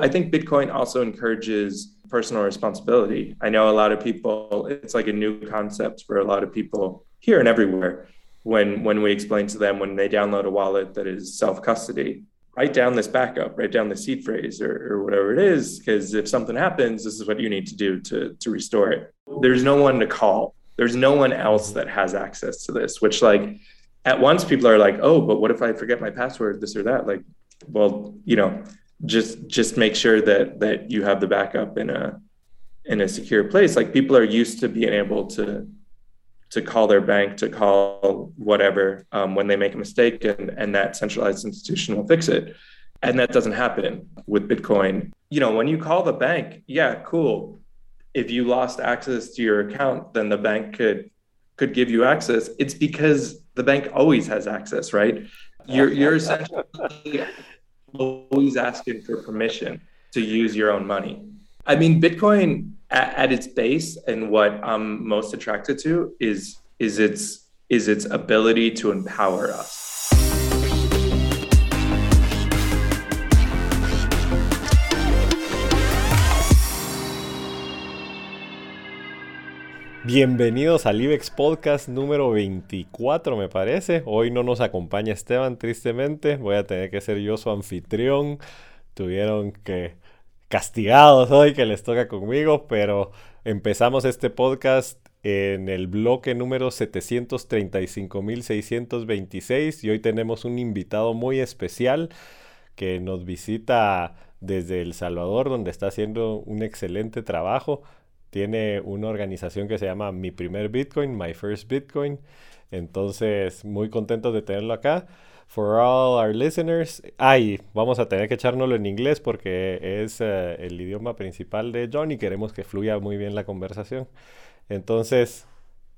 I think Bitcoin also encourages personal responsibility. I know a lot of people, it's like a new concept for a lot of people here and everywhere. When when we explain to them when they download a wallet that is self-custody, write down this backup, write down the seed phrase or, or whatever it is, because if something happens, this is what you need to do to to restore it. There's no one to call. There's no one else that has access to this, which like at once people are like, oh, but what if I forget my password, this or that? Like, well, you know, just just make sure that that you have the backup in a in a secure place. Like people are used to being able to to call their bank, to call whatever um, when they make a mistake, and and that centralized institution will fix it. And that doesn't happen with Bitcoin. You know, when you call the bank, yeah, cool. If you lost access to your account, then the bank could could give you access. It's because the bank always has access, right? You're you're essentially always asking for permission to use your own money. I mean, Bitcoin at, at, its base and what I'm most attracted to is is its is its ability to empower us. Bienvenidos al IBEX Podcast número 24, me parece. Hoy no nos acompaña Esteban, tristemente. Voy a tener que ser yo su anfitrión. Tuvieron que castigados hoy que les toca conmigo, pero empezamos este podcast en el bloque número 735.626 y hoy tenemos un invitado muy especial que nos visita desde El Salvador, donde está haciendo un excelente trabajo tiene una organización que se llama Mi Primer Bitcoin, My First Bitcoin. Entonces, muy contento de tenerlo acá. For all our listeners, ay, vamos a tener que echárnoslo en inglés porque es eh, el idioma principal de John y queremos que fluya muy bien la conversación. Entonces,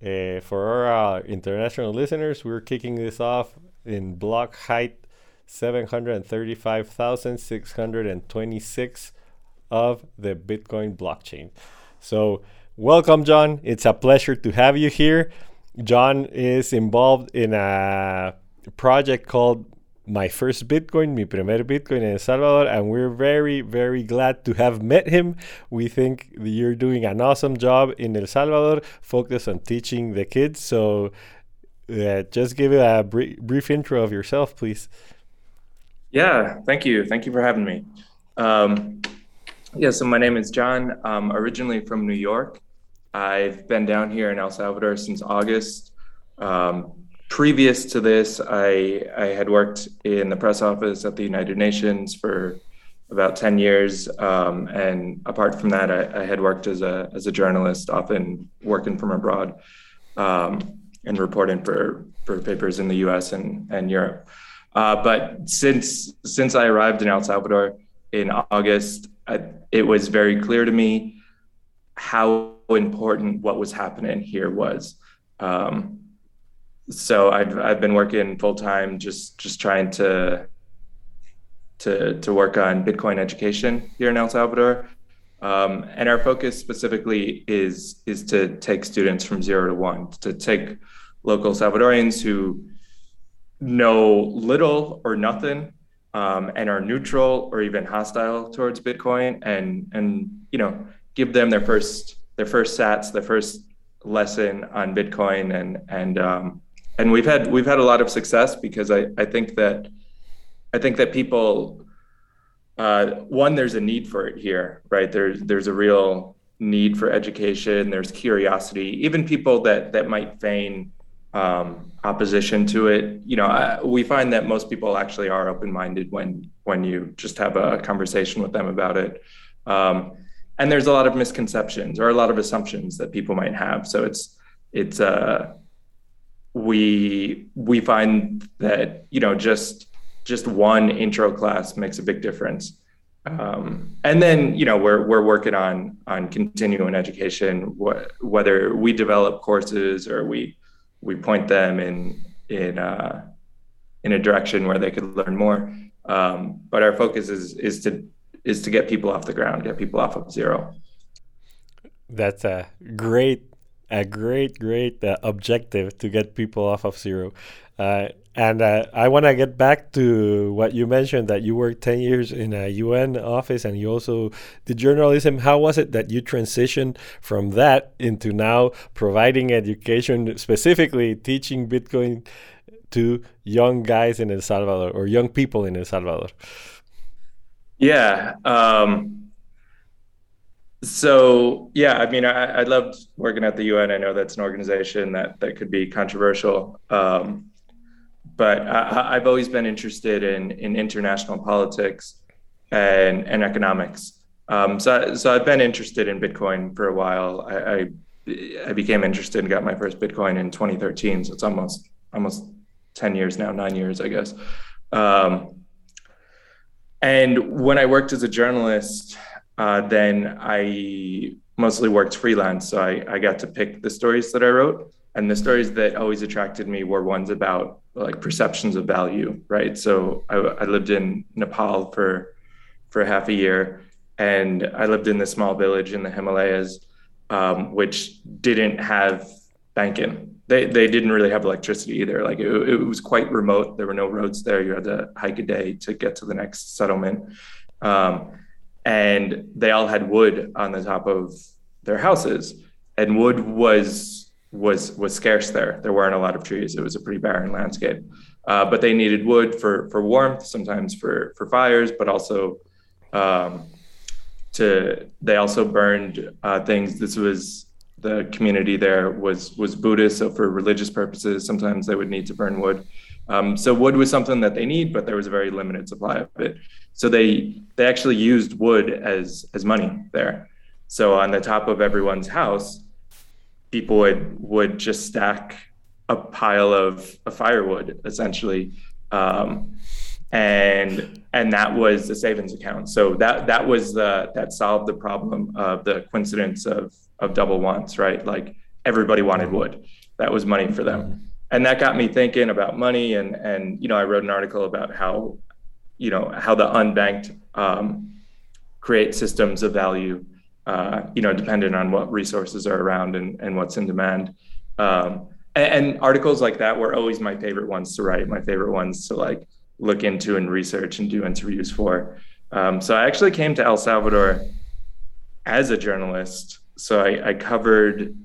eh, for our international listeners, we're kicking this off in block height 735,626 of the Bitcoin blockchain. So, welcome, John. It's a pleasure to have you here. John is involved in a project called My First Bitcoin, Mi Primer Bitcoin in El Salvador, and we're very, very glad to have met him. We think you're doing an awesome job in El Salvador, focused on teaching the kids. So, uh, just give a br- brief intro of yourself, please. Yeah, thank you. Thank you for having me. Um, yeah, so my name is John. I'm originally from New York. I've been down here in El Salvador since August. Um, previous to this, I, I had worked in the press office at the United Nations for about 10 years. Um, and apart from that, I, I, had worked as a, as a journalist, often working from abroad um, and reporting for, for papers in the US and, and Europe. Uh, but since, since I arrived in El Salvador in August, I, it was very clear to me how important what was happening here was. Um, so I've I've been working full time, just just trying to to to work on Bitcoin education here in El Salvador. Um, and our focus specifically is is to take students from zero to one, to take local Salvadorians who know little or nothing um, and are neutral or even hostile towards Bitcoin, and and you know give them their first their first sats, their first lesson on Bitcoin, and and um, and we've had we've had a lot of success because I I think that I think that people uh, one there's a need for it here, right? There's there's a real need for education. There's curiosity. Even people that that might feign um, opposition to it. You know, I, we find that most people actually are open-minded when when you just have a conversation with them about it. Um, and there's a lot of misconceptions or a lot of assumptions that people might have. So it's it's uh, we we find that you know just just one intro class makes a big difference. Um, and then you know we're we're working on on continuing education, wh- whether we develop courses or we we point them in in uh, in a direction where they could learn more. Um, but our focus is is to is to get people off the ground, get people off of zero. That's a great a great great uh, objective to get people off of zero. Uh, and uh, I want to get back to what you mentioned that you worked 10 years in a UN office and you also did journalism. How was it that you transitioned from that into now providing education, specifically teaching Bitcoin to young guys in El Salvador or young people in El Salvador? Yeah. Um, so yeah, I mean, I, I loved working at the UN. I know that's an organization that that could be controversial. Um, but I, have always been interested in in international politics and and economics. Um, so so I've been interested in Bitcoin for a while. I, I, I became interested and got my first Bitcoin in 2013. So it's almost almost 10 years now, nine years, I guess. Um, and when I worked as a journalist, uh, then I mostly worked freelance. So I, I got to pick the stories that I wrote. And the stories that always attracted me were ones about like perceptions of value, right? So I, I lived in Nepal for for half a year, and I lived in this small village in the Himalayas, um, which didn't have banking. They they didn't really have electricity either. Like it, it was quite remote. There were no roads there. You had to hike a day to get to the next settlement, um, and they all had wood on the top of their houses, and wood was was was scarce there. There weren't a lot of trees. It was a pretty barren landscape. Uh, but they needed wood for for warmth, sometimes for for fires, but also um, to they also burned uh, things. This was the community there was was Buddhist, so for religious purposes, sometimes they would need to burn wood. Um, so wood was something that they need, but there was a very limited supply of it. So they they actually used wood as as money there. So on the top of everyone's house, people would would just stack a pile of, of firewood essentially. Um, and and that was the savings account. So that that was the that solved the problem of the coincidence of of double wants right? Like everybody wanted wood. That was money for them. And that got me thinking about money and and you know i wrote an article about how you know how the unbanked um, create systems of value uh, you know, dependent on what resources are around and, and what's in demand. Um, and, and, articles like that were always my favorite ones to write, my favorite ones to like look into and research and do interviews for. Um, so I actually came to El Salvador as a journalist. So I, I covered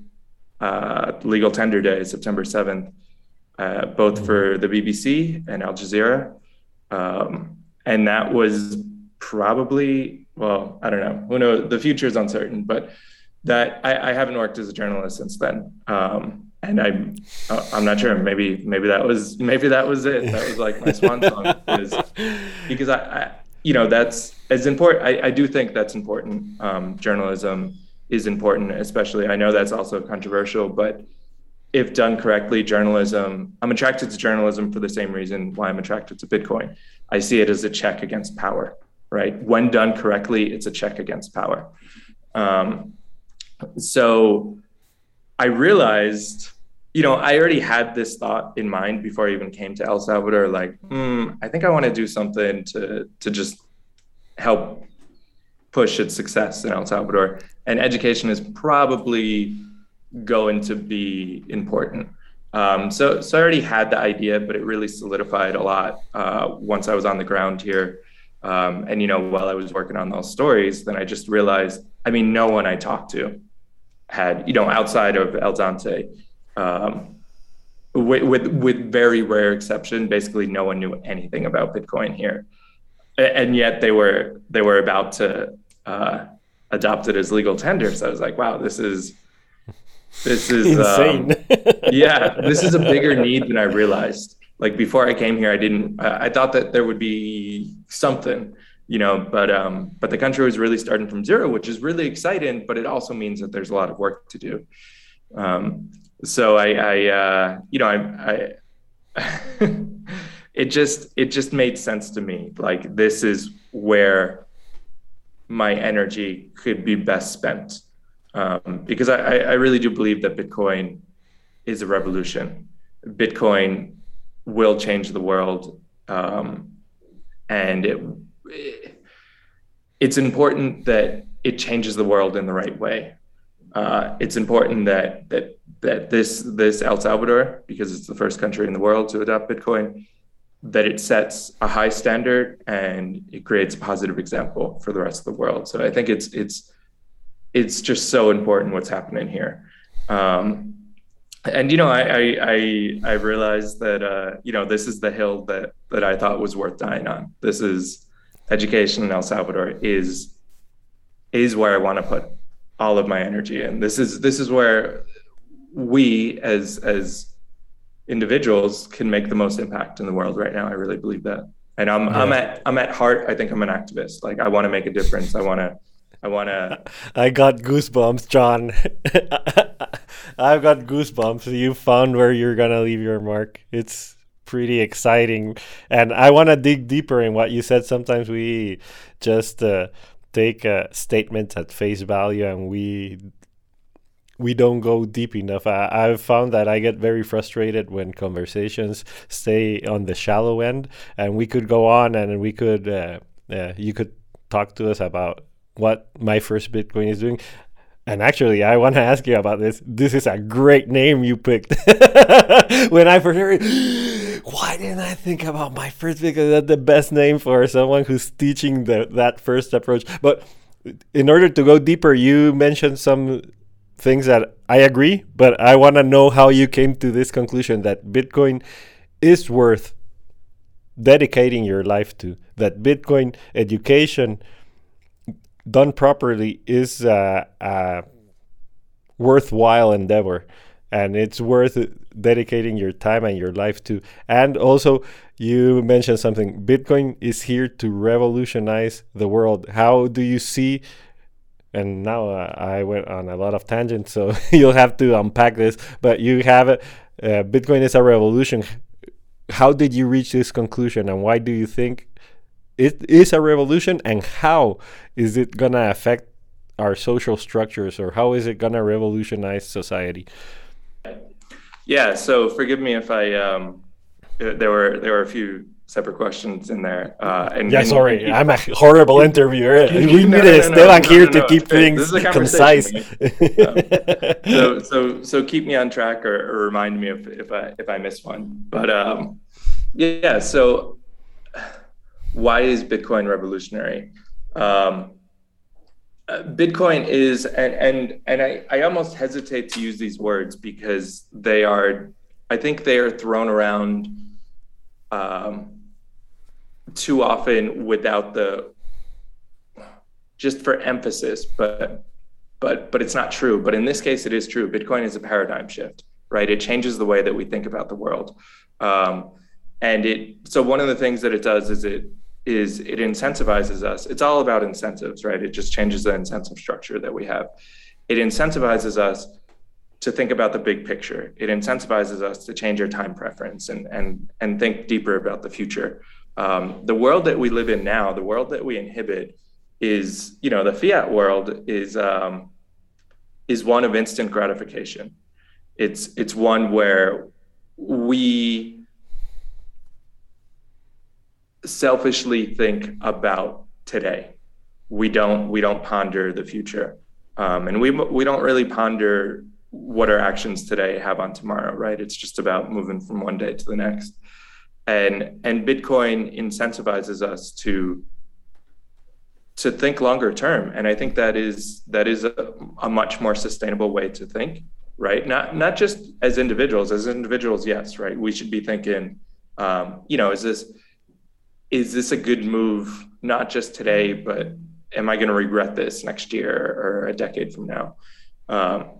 uh, Legal Tender Day, September 7th, uh, both mm-hmm. for the BBC and Al Jazeera. Um, and that was probably well, I don't know. Who knows? The future is uncertain, but that I, I haven't worked as a journalist since then. Um, and I'm uh, I'm not sure. Maybe maybe that was maybe that was it. That was like my swan song is because I, I, you know that's as important. I, I do think that's important. Um, journalism is important, especially I know that's also controversial, but if done correctly, journalism. I'm attracted to journalism for the same reason why I'm attracted to Bitcoin. I see it as a check against power right? When done correctly, it's a check against power. Um, so I realized, you know, I already had this thought in mind before I even came to El Salvador. Like, hmm, I think I want to do something to to just help push its success in El Salvador. And education is probably going to be important. Um, so, so I already had the idea, but it really solidified a lot uh, once I was on the ground here. Um, and you know, while I was working on those stories, then I just realized, I mean, no one I talked to had, you know, outside of El Zonte, um, with, with, with very rare exception, basically no one knew anything about Bitcoin here, and yet they were they were about to uh, adopt it as legal tender. So I was like, wow, this is this is insane. Um, yeah, this is a bigger need than I realized like before I came here, I didn't. I thought that there would be something, you know, but um, but the country was really starting from zero, which is really exciting. But it also means that there's a lot of work to do. Um, so I, I uh, you know, I, I it just it just made sense to me. Like this is where my energy could be best spent um, because I, I really do believe that Bitcoin is a revolution. Bitcoin will change the world, um, and it, it's important that it changes the world in the right way. uh, it's important that that that this this El Salvador, because it's the first country in the world to adopt Bitcoin, that it sets a high standard and it creates a positive example for the rest of the world. So I think it's it's it's just so important what's happening here. Um, and you know, I I I, I realized that uh, you know this is the hill that that I thought was worth dying on. This is education in El Salvador is is where I want to put all of my energy and This is this is where we as as individuals can make the most impact in the world right now. I really believe that. And I'm yeah. I'm at I'm at heart, I think I'm an activist. Like I want to make a difference. I want to I want to I got goosebumps, John. I've got goosebumps. You found where you're to leave your mark. It's pretty exciting. And I want to dig deeper in what you said. Sometimes we just uh, take a statement at face value and we we don't go deep enough. I, I've found that I get very frustrated when conversations stay on the shallow end, and we could go on and we could, uh, uh, you could talk to us about what my first Bitcoin is doing. And actually, I want to ask you about this. This is a great name you picked. when I first heard it, why didn't I think about my first Bitcoin? That's the best name for someone who's teaching the, that first approach. But in order to go deeper, you mentioned some things that I agree, but I want to know how you came to this conclusion that Bitcoin is worth dedicating your life to, that Bitcoin education done properly is a, a worthwhile endeavor and it's worth dedicating your time and your life to. And also, you mentioned something Bitcoin is here to revolutionize the world. How do you see and now uh, I went on a lot of tangents, so you'll have to unpack this. But you have. Uh, Bitcoin is a revolution. How did you reach this conclusion, and why do you think it is a revolution? And how is it gonna affect our social structures, or how is it gonna revolutionize society? Yeah. So forgive me if I um, there were there were a few separate questions in there. Uh, and yeah, and sorry. I'm a horrible interviewer. we no, need no, no, no, here to keep things concise. um, so, so, so keep me on track or, or, remind me if, if I if I miss one. But um, yeah, so why is Bitcoin revolutionary? Um, uh, Bitcoin is, and and and I, I almost hesitate to use these words because they are, I think they are thrown around um, too often without the just for emphasis, but but but it's not true. But in this case, it is true. Bitcoin is a paradigm shift, right? It changes the way that we think about the world, um, and it. So one of the things that it does is it is it incentivizes us. It's all about incentives, right? It just changes the incentive structure that we have. It incentivizes us to think about the big picture. It incentivizes us to change our time preference and and and think deeper about the future. Um, the world that we live in now, the world that we inhibit, is you know the fiat world is um, is one of instant gratification. It's it's one where we selfishly think about today. We don't we don't ponder the future, um, and we we don't really ponder what our actions today have on tomorrow. Right? It's just about moving from one day to the next and and bitcoin incentivizes us to to think longer term and i think that is that is a, a, much more sustainable way to think right not not just as individuals as individuals yes right we should be thinking um, you know is this is this a good move not just today but am i going to regret this next year or a decade from now um,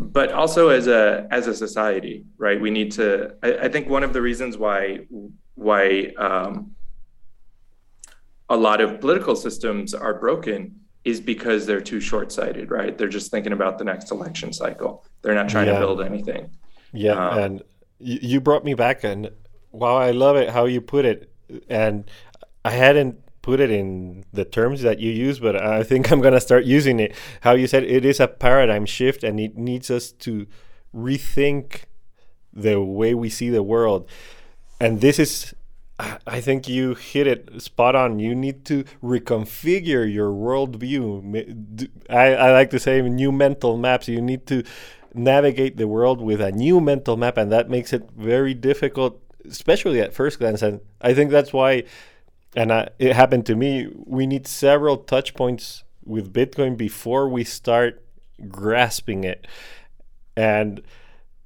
but also as a as a society, right? We need to. I, I think one of the reasons why why um, a lot of political systems are broken is because they're too short-sighted, right? They're just thinking about the next election cycle. They're not trying yeah. to build anything. Yeah, um, and you brought me back, and wow, I love it how you put it. And I hadn't put it in the terms that you use, but I think I'm gonna start using it. How you said it is a paradigm shift, and it needs us to rethink the way we see the world. And this is I think you hit it spot on. You need to reconfigure your worldview. I, I like to say new mental maps. You need to navigate the world with a new mental map, and that makes it very difficult, especially at first glance. And I think that's why, and I, it happened to me, we need several touch points with Bitcoin before we start grasping it. And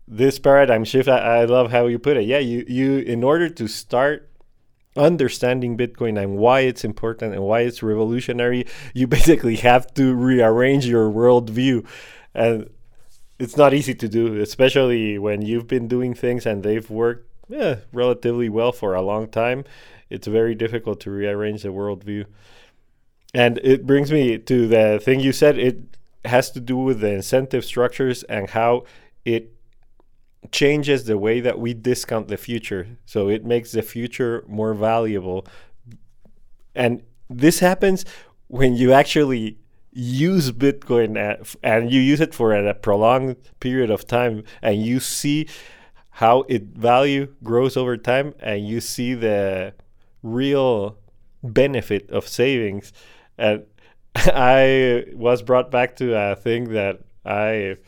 this paradigm shift, I, I love how you put it. Yeah, you, you in order to start understanding Bitcoin and why it's important and why it's revolutionary, you basically have to rearrange your worldview. And it's not easy to do, especially when you've been doing things and they've worked yeah, relatively well for a long time. It's very difficult to rearrange the worldview. And it brings me to the thing you said. It has to do with the incentive structures and how it changes the way that we discount the future. So it makes the future more valuable. And this happens when you actually use Bitcoin uh, at, and you use it for a prolonged period of time and you see how it value grows over time and you see the real benefit of savings. And I was brought back to a thing that I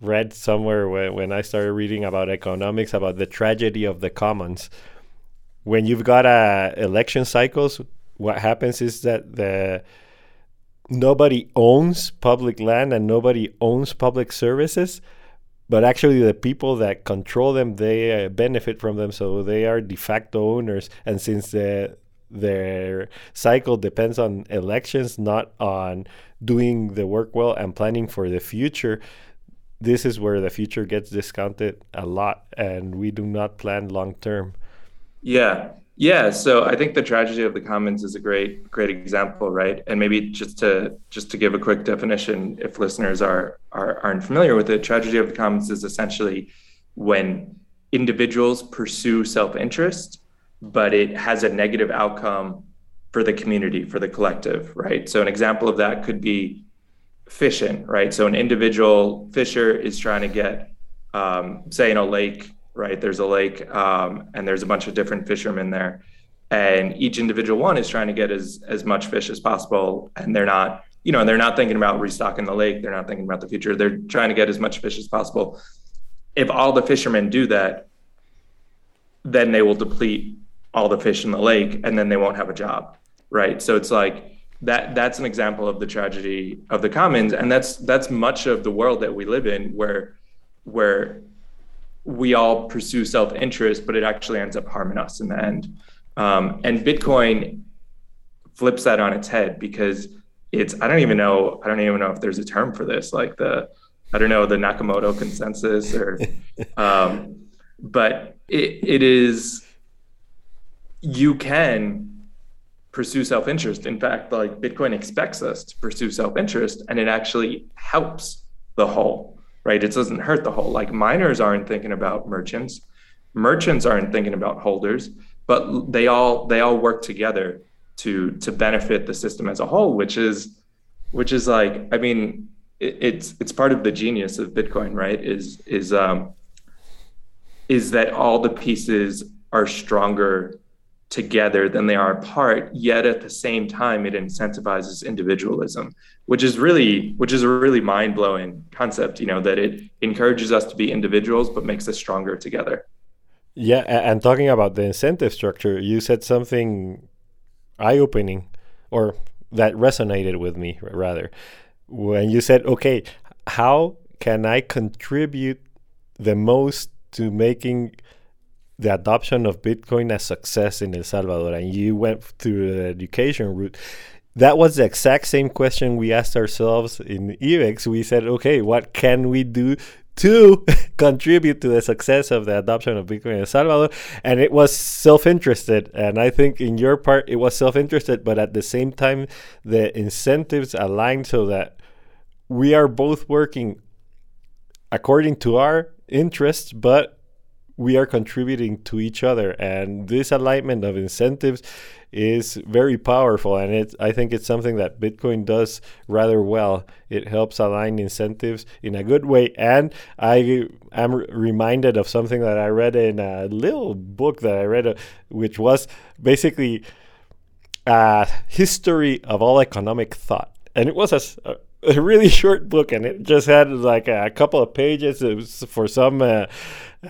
read somewhere when, when I started reading about economics about the tragedy of the commons. When you've got uh, election cycles, what happens is that the nobody owns public land and nobody owns public services but actually the people that control them they uh, benefit from them so they are de facto owners. And since the their cycle depends on elections not on doing the work well and planning for the future this is where the future gets discounted a lot and we do not plan long term. Yeah yeah so i think the tragedy of the commons is a great great example right and maybe just to just to give a quick definition if listeners are, are aren't familiar with it tragedy of the commons is essentially when individuals pursue self-interest but it has a negative outcome for the community for the collective right so an example of that could be fishing, right? So an individual fisher is trying to get, um, say, in a lake, right? There's a lake, um, and there's a bunch of different fishermen there, and each individual one is trying to get as as much fish as possible, and they're not, you know, they're not thinking about restocking the lake. They're not thinking about the future. They're trying to get as much fish as possible. If all the fishermen do that, then they will deplete all the fish in the lake, and then they won't have a job, right? So it's like that that's an example of the tragedy of the commons and that's that's much of the world that we live in where where we all pursue self-interest but it actually ends up harming us in the end um, and bitcoin flips that on its head because it's i don't even know i don't even know if there's a term for this like the i don't know the nakamoto consensus or um, but it, it is you can pursue self-interest. In fact, like Bitcoin expects us to pursue self-interest and it actually helps the whole, right? It doesn't hurt the whole. Like miners aren't thinking about merchants, merchants aren't thinking about holders, but they all they all work together to to benefit the system as a whole, which is which is like, I mean, it, it's it's part of the genius of Bitcoin, right? Is is um is that all the pieces are stronger together than they are apart yet at the same time it incentivizes individualism which is really which is a really mind-blowing concept you know that it encourages us to be individuals but makes us stronger together. Yeah and talking about the incentive structure you said something eye-opening or that resonated with me rather when you said okay how can i contribute the most to making the adoption of Bitcoin a success in El Salvador, and you went through the education route. That was the exact same question we asked ourselves in IBEX. We said, okay, what can we do to contribute to the success of the adoption of Bitcoin in El Salvador? And it was self interested. And I think in your part, it was self interested, but at the same time, the incentives aligned so that we are both working according to our interests, but we are contributing to each other and this alignment of incentives is very powerful and it I think it's something that Bitcoin does rather well. It helps align incentives in a good way and I am reminded of something that I read in a little book that I read uh, which was basically a history of all economic thought. And it was a, a really short book and it just had like a couple of pages it was for some uh,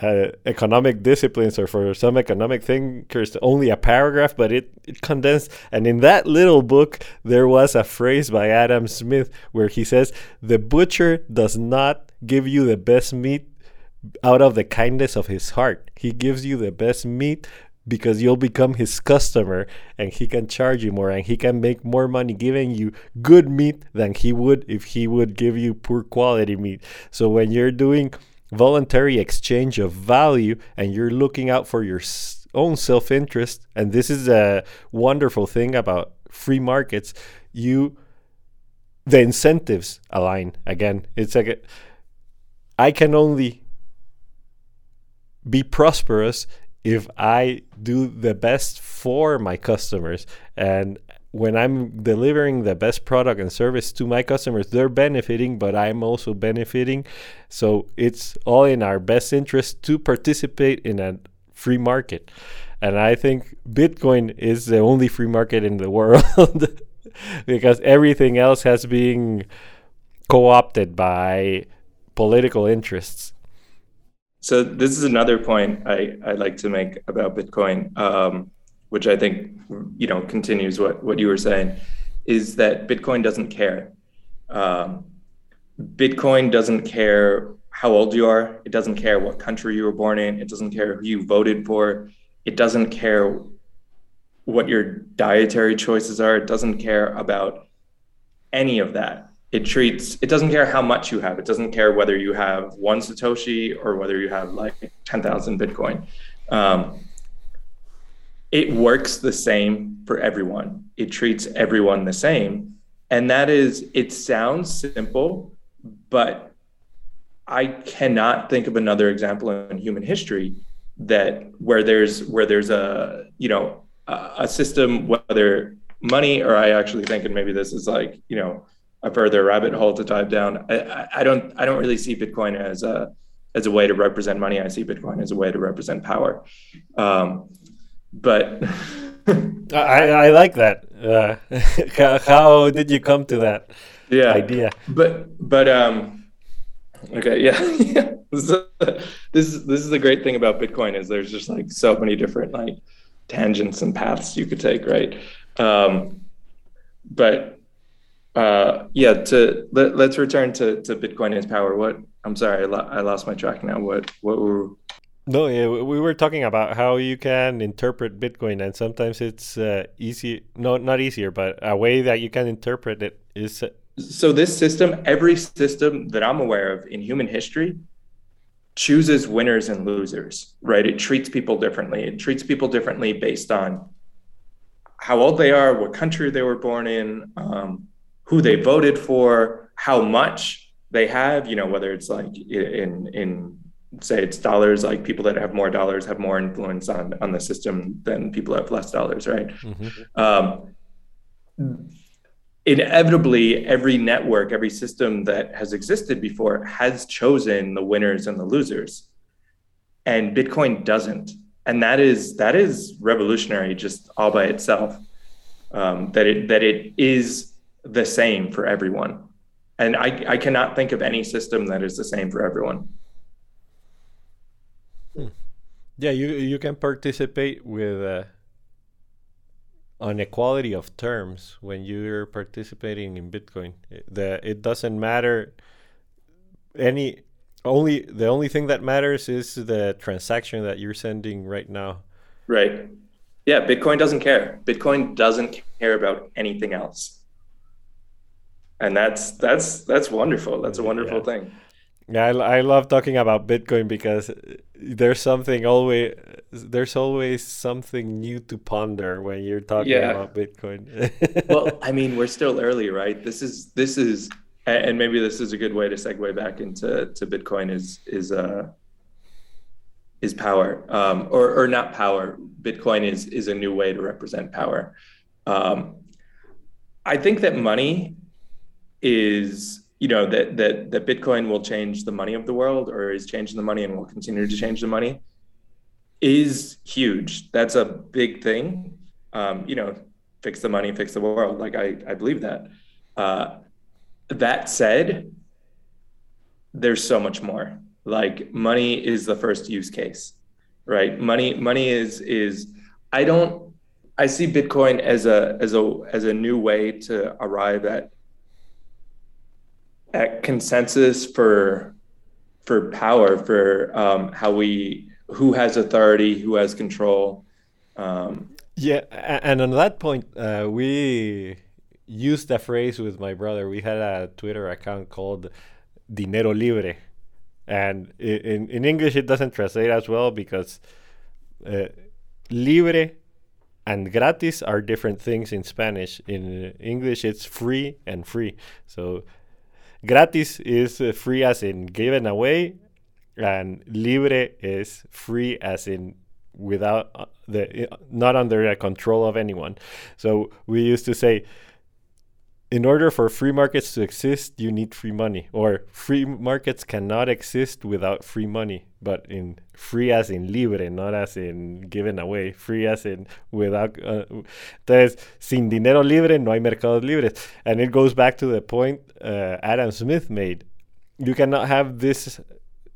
uh, economic disciplines or for some economic thinkers only a paragraph but it, it condensed and in that little book there was a phrase by adam smith where he says the butcher does not give you the best meat out of the kindness of his heart he gives you the best meat because you'll become his customer and he can charge you more and he can make more money giving you good meat than he would if he would give you poor quality meat. So when you're doing voluntary exchange of value and you're looking out for your own self-interest and this is a wonderful thing about free markets, you the incentives align again. It's like a, I can only be prosperous if I do the best for my customers and when I'm delivering the best product and service to my customers, they're benefiting, but I'm also benefiting. So it's all in our best interest to participate in a free market. And I think Bitcoin is the only free market in the world because everything else has been co opted by political interests. So this is another point I, I like to make about Bitcoin, um, which I think you know continues what what you were saying, is that Bitcoin doesn't care. Um, Bitcoin doesn't care how old you are. It doesn't care what country you were born in. It doesn't care who you voted for. It doesn't care what your dietary choices are. It doesn't care about any of that it treats it doesn't care how much you have it doesn't care whether you have one satoshi or whether you have like 10000 bitcoin um, it works the same for everyone it treats everyone the same and that is it sounds simple but i cannot think of another example in human history that where there's where there's a you know a, system whether money or i actually think and maybe this is like you know a further rabbit hole to dive down. I, I don't I don't really see Bitcoin as a as a way to represent money. I see Bitcoin as a way to represent power. Um, but I, I like that. Uh, how did you come to that yeah. idea? But but um, okay yeah yeah. this is this is the great thing about Bitcoin is there's just like so many different like tangents and paths you could take right. Um, but uh, yeah, to let, us return to, to Bitcoin as power. What I'm sorry, I, lo- I lost my track now. What what were no, we were talking about how you can interpret Bitcoin, and sometimes it's uh, easy, no, not easier, but a way that you can interpret it is. Uh, so this system, every system that I'm aware of in human history, chooses winners and losers. Right? It treats people differently. It treats people differently based on how old they are, what country they were born in, um, who they voted for, how much they have, you know, whether it's like in in say it's dollars, like people that have more dollars have more influence on on the system than people have less dollars, right? Mm-hmm. Um, inevitably, every network, every system that has existed before has chosen the winners and the losers, and Bitcoin doesn't, and that is that is revolutionary just all by itself. Um, that it that it is the same for everyone. And I, I cannot think of any system that is the same for everyone. Yeah, you you can participate with uh, on equality of terms when you're participating in Bitcoin. The it doesn't matter any only the only thing that matters is the transaction that you're sending right now. Right. Yeah, Bitcoin doesn't care. Bitcoin doesn't care about anything else and that's that's that's wonderful that's a wonderful yeah. thing yeah I, I love talking about bitcoin because there's something always there's always something new to ponder when you're talking yeah. about bitcoin well i mean we're still early right this is this is and maybe this is a good way to segue back into to bitcoin is is uh is power, um, or or not power. Bitcoin is is a new way to represent power. Um, I think that money is you know that that that Bitcoin will change the money of the world, or is changing the money and will continue to change the money, is huge. That's a big thing. Um, you know, fix the money, fix the world. Like I I believe that. Uh, that said, there's so much more. Like money is the first use case, right? Money money is is I don't I see Bitcoin as a as a as a new way to arrive at at consensus for for power for um, how we who has authority who has control um, yeah and on that point uh, we used a phrase with my brother. We had a twitter account called dinero libre. And in, in english it doesn't translate as well because uh, libre and gratis are different things in spanish. In english it's free and free. So Gratis is uh, free as in given away, and libre is free as in without uh, the not under the control of anyone. So we used to say in order for free markets to exist, you need free money, or free markets cannot exist without free money. But in free as in libre, not as in given away, free as in without. Uh, entonces, sin dinero libre no hay mercados libres. And it goes back to the point uh, Adam Smith made. You cannot have this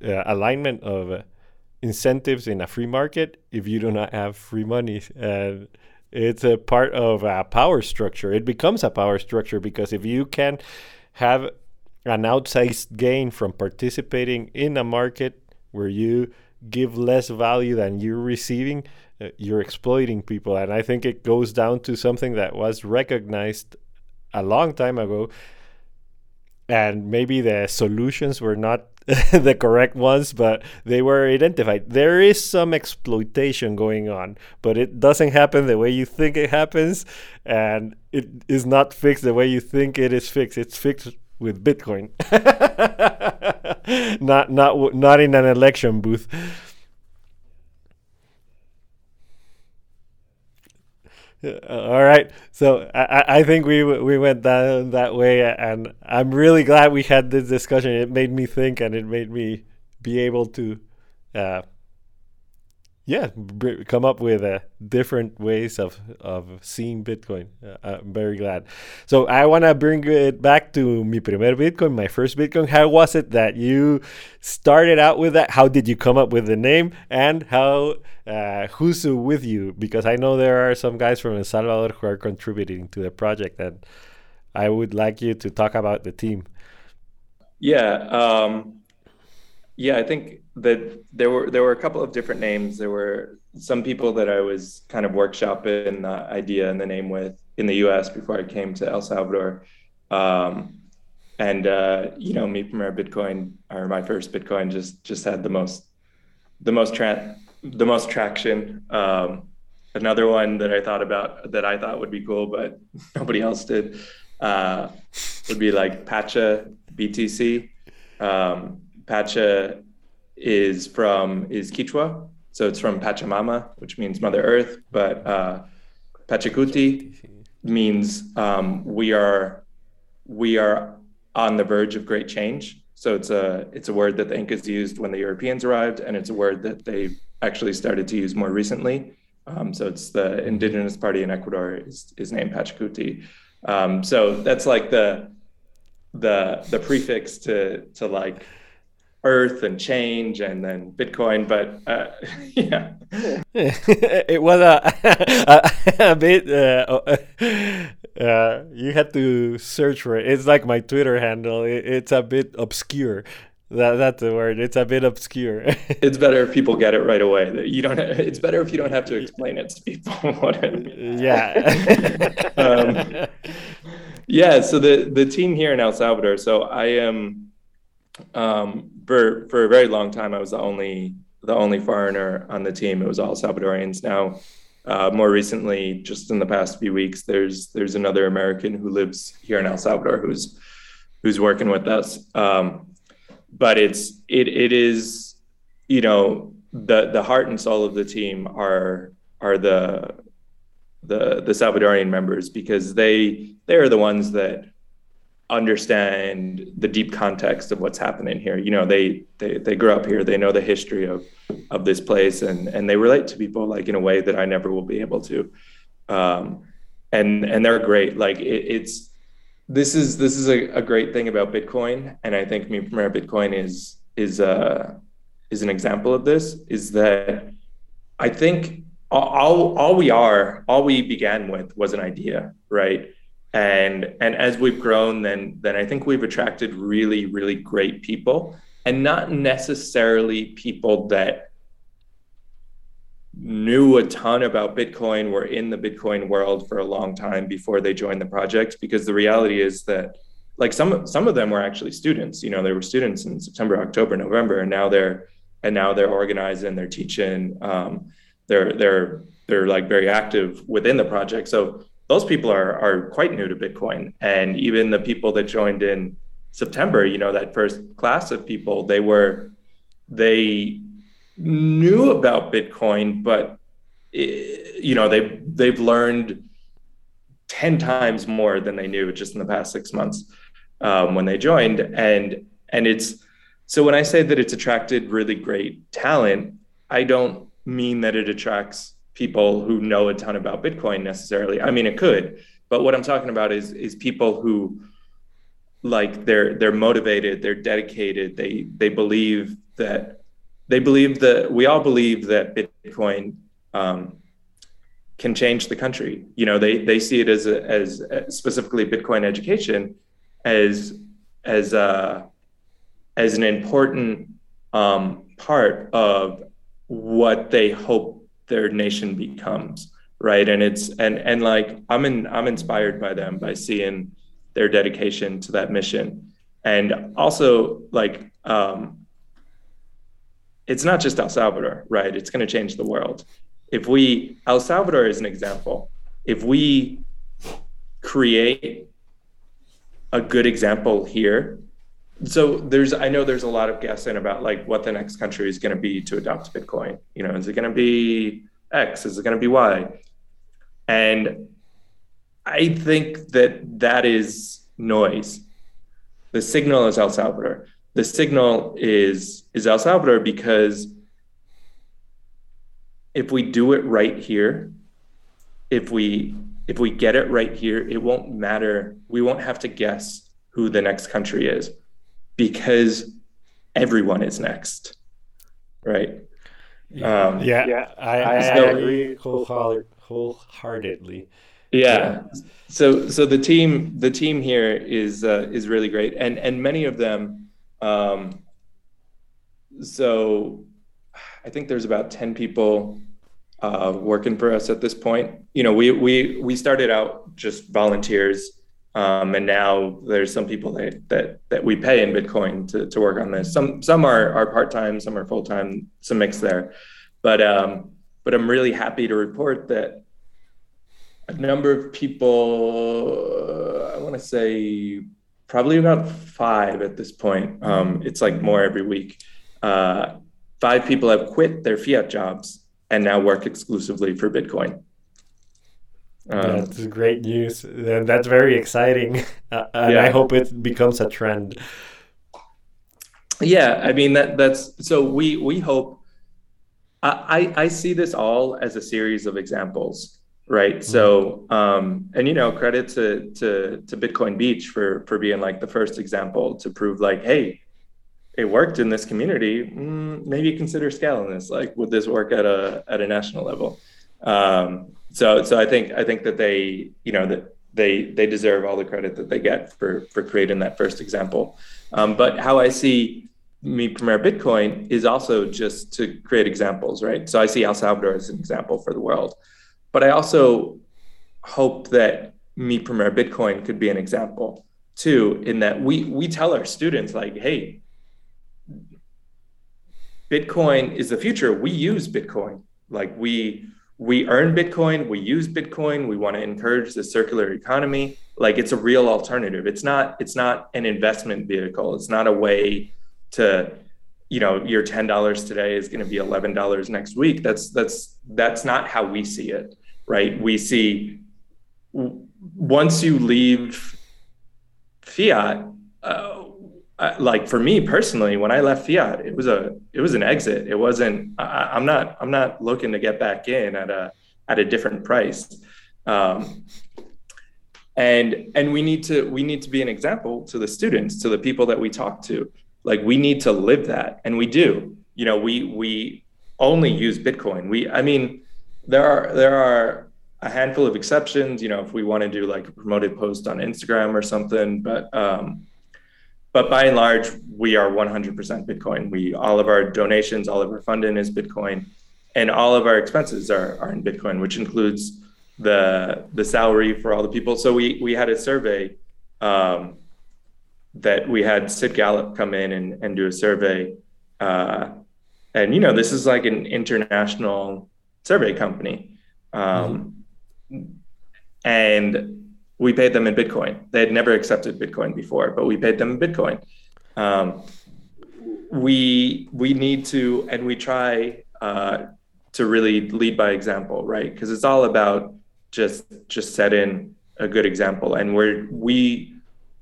uh, alignment of uh, incentives in a free market if you do not have free money. And it's a part of a power structure. It becomes a power structure because if you can have an outsized gain from participating in a market where you give less value than you're receiving, uh, you're exploiting people. And I think it goes down to something that was recognized a long time ago. And maybe the solutions were not the correct ones, but they were identified. There is some exploitation going on, but it doesn't happen the way you think it happens, and it is not fixed the way you think it is fixed. It's fixed with Bitcoin, not not not in an election booth. All right, so I, I think we we went down that way, and I'm really glad we had this discussion. It made me think, and it made me be able to uh, yeah, come up with uh, different ways of, of seeing Bitcoin. Uh, I'm very glad. So I want to bring it back to mi primer Bitcoin, my first Bitcoin. How was it that you started out with that? How did you come up with the name? And how, uh, who's with you? Because I know there are some guys from El Salvador who are contributing to the project, and I would like you to talk about the team. Yeah. Um, yeah, I think that there were there were a couple of different names. There were some people that I was kind of workshopping the idea and the name with in the U.S. before I came to El Salvador, um, and uh, you know, Mi Primer Bitcoin or my first Bitcoin just just had the most the most tra- the most traction. Um, another one that I thought about that I thought would be cool, but nobody else did, uh, would be like Pacha BTC. Um, Pacha is from is Quechua, so it's from Pachamama, which means Mother Earth. But uh, Pachacuti means um, we are we are on the verge of great change. So it's a it's a word that the Incas used when the Europeans arrived, and it's a word that they actually started to use more recently. Um, so it's the indigenous party in Ecuador is is named Pachacuti. Um, so that's like the the the prefix to to like Earth and change and then Bitcoin, but uh, yeah, it was a a, a bit. Uh, uh, you had to search for it. It's like my Twitter handle. It, it's a bit obscure. That that's the word. It's a bit obscure. it's better if people get it right away. You don't. It's better if you don't have to explain it to people. yeah. um, yeah. So the the team here in El Salvador. So I am. Um, for for a very long time, I was the only the only foreigner on the team. It was all Salvadorians. Now, uh, more recently, just in the past few weeks, there's there's another American who lives here in El Salvador who's who's working with us. Um, but it's it it is you know the the heart and soul of the team are are the the the Salvadorian members because they they are the ones that understand the deep context of what's happening here. You know, they they they grew up here, they know the history of of this place, and and they relate to people like in a way that I never will be able to. Um, and and they're great. Like it, it's this is this is a, a, great thing about Bitcoin, and I think Mi Primer Bitcoin is is uh is an example of this. Is that I think all all we are, all we began with was an idea, right? And and as we've grown then then i think we've attracted really really great people. And not necessarily people that knew a ton about bitcoin were in the bitcoin world for a long time before they joined the project because the reality is that like some some of them were actually students you know they were students in september october november and now they're and now they're organizing they're teaching um, they're they're they're like very active within the project. So those people are are quite new to Bitcoin, and even the people that joined in September, you know, that first class of people, they were they knew about Bitcoin, but it, you know they they've learned ten times more than they knew just in the past six months um, when they joined, and and it's so when I say that it's attracted really great talent, I don't mean that it attracts people who know a ton about Bitcoin necessarily. I mean, it could, but what I'm talking about is is people who like they're they're motivated, they're dedicated, they they believe that they believe that we all believe that Bitcoin um, can change the country. You know, they they see it as a, as a, specifically Bitcoin education as as a as an important um, part of what they hope their nation becomes right? And it's and and like i'm in i'm inspired by them by seeing their dedication to that mission. And also like um it's not just el salvador right? It's going to change the world. If we el salvador is an example. If we create a good example here so there's i know there's a lot of guessing about like what the next country is going to be to adopt bitcoin. You know is it going to be x? Is it going to be y? And i think that that is noise. The signal is el salvador. The signal is is el salvador because if we do it right here if we if we get it right here it won't matter. We won't have to guess who the next country is because everyone is next, right? Yeah, um, yeah, yeah, I, I, I agree wholeheartedly. Yeah. So so the team the team here is uh, is really great, and and many of them. Um, so I think there's about ten people uh, working for us at this point. You know, we we we started out just volunteers um, and now there's some people that, that that we pay in Bitcoin to, to work on this. Some some are are part time, some are full time, some mix there. But um, but I'm really happy to report that a number of people, I want to say probably about five at this point. Um, it's like more every week. Uh, five people have quit their fiat jobs and now work exclusively for Bitcoin. Um, that's great news. And that's very exciting. Uh, and yeah. I hope it becomes a trend. Yeah, I mean that that's so we we hope I I see this all as a series of examples, right? Mm-hmm. So um and you know, credit to to to Bitcoin Beach for for being like the first example to prove like, hey, it worked in this community. Mm, maybe consider scaling this. Like, would this work at a at a national level? Um, so so I think I think that they you know that they they deserve all the credit that they get for for creating that first example. Um, but how I see Mi Primer Bitcoin is also just to create examples, right? So I see El Salvador as an example for the world, but I also hope that Mi Primer Bitcoin could be an example too, in that we we tell our students like, hey, Bitcoin is the future. We use Bitcoin, like we we earn Bitcoin, we use Bitcoin, we want to encourage the circular economy. Like it's a real alternative. It's not it's not an investment vehicle. It's not a way to you know your ten dollars today is going to be eleven dollars next week. That's that's that's not how we see it, right? We see once you leave fiat. Uh, like for me personally, when I left fiat, it was a it was an exit. It wasn't. I, I'm not. I'm not looking to get back in at a at a different price. Um, and and we need to we need to be an example to the students to the people that we talk to like we need to live that and we do you know we we only use bitcoin we i mean there are there are a handful of exceptions you know if we want to do like a promoted post on instagram or something but um but by and large we are 100% bitcoin we all of our donations all of our funding is bitcoin and all of our expenses are, are in bitcoin which includes the the salary for all the people so we we had a survey um, that we had CID Gallup come in and, and do a survey. Uh, and, you know, this is like an international survey company. Um, mm-hmm. And we paid them in Bitcoin. They had never accepted Bitcoin before, but we paid them in Bitcoin. Um, we we need to, and we try uh, to really lead by example, right? Because it's all about just just setting a good example, and we're we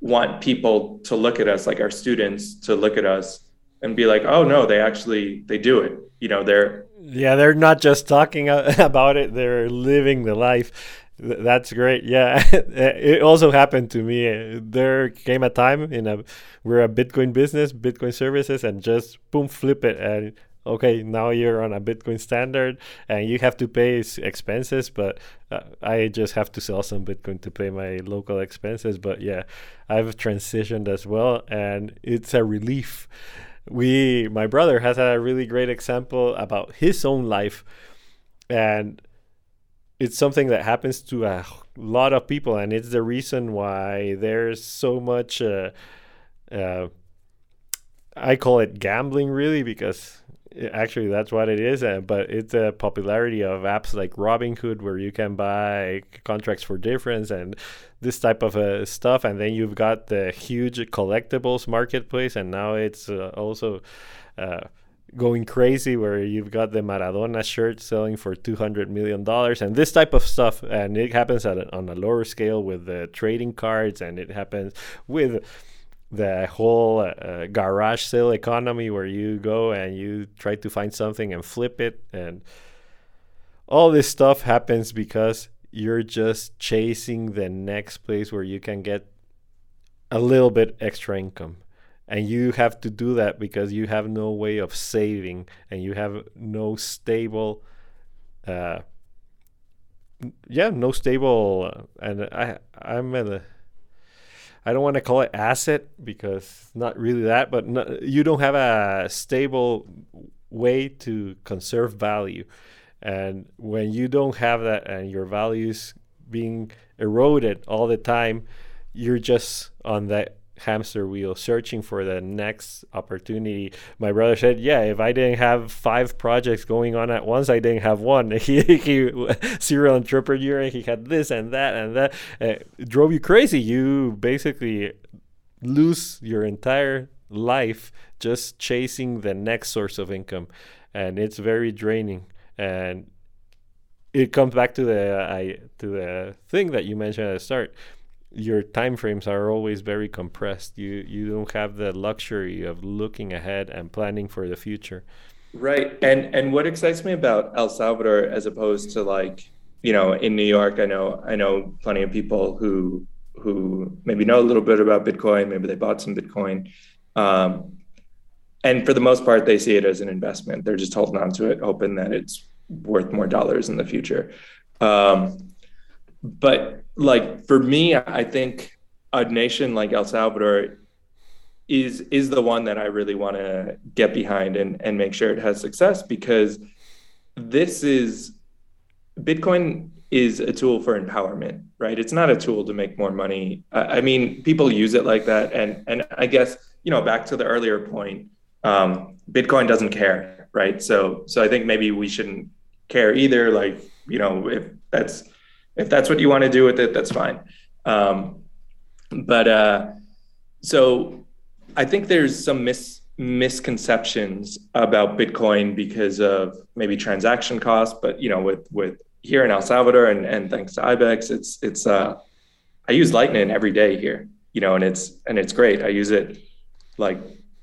want people to look at us like our students to look at us and be like oh no they actually they do it you know they're yeah they're not just talking about it they're living the life that's great. Yeah. It also happened to me. There came a time in a we're a bitcoin business bitcoin services and just boom flip it. And okay, now you're on a Bitcoin standard and you have to pay expenses, but uh, I just have to sell some Bitcoin to pay my local expenses. But yeah, I've transitioned as well, and it's a relief. We, my brother, has a really great example about his own life, and it's something that happens to a lot of people, and it's the reason why there's so much. Uh, uh, I call it gambling, really, because actually that's what it is uh, but it's a popularity of apps like robinhood where you can buy contracts for difference and this type of uh, stuff and then you've got the huge collectibles marketplace and now it's uh, also uh, going crazy where you've got the maradona shirt selling for 200 million dollars and this type of stuff. And it happens a, on a lower scale with the trading cards and it happens with the whole uh, garage sale economy where you go and you try to find something and flip it. And all this stuff happens because you're just chasing the next place where you can get a little bit extra income and you have to do that because you have no way of saving and you have no stable uh yeah no stable uh, and i i'm in a I don't want to call it asset because not really that, but no, you don't have a stable way to conserve value. And when you don't have that and your values being eroded all the time, you're just on that hamster wheel searching for the next opportunity. My brother said, "Yeah, if I didn't have five projects going on at once, I didn't have one. he, he serial entrepreneur, and he had this and that and that. It uh, drove you crazy. You basically lose your entire life just chasing the next source of income, and it's very draining. And it comes back to the I to the thing that you mentioned at the start your time frames are always very compressed. You you don't have the luxury of looking ahead and planning for the future. Right. And and what excites me about El Salvador as opposed to like, you know, in New York, I know I know plenty of people who who maybe know a little bit about Bitcoin, maybe they bought some Bitcoin. Um, and for the most part, they see it as an investment. They're just holding on to it, hoping that it's worth more dollars in the future. Um, but like for me, I think a nation like El Salvador is is the one that I really want to get behind and and make sure it has success because this is Bitcoin is a tool for empowerment, right? It's not a tool to make more money. I mean, people use it like that, and and I guess you know back to the earlier point, um, Bitcoin doesn't care, right? So so I think maybe we shouldn't care either. Like you know, if that's if that's what you want to do with it, that's fine. Um, but uh, so I think there's some mis- misconceptions about Bitcoin because of maybe transaction costs, but you know, with with here in El Salvador and, and thanks to IBEX, it's it's uh I use Lightning every day here, you know, and it's and it's great. I use it like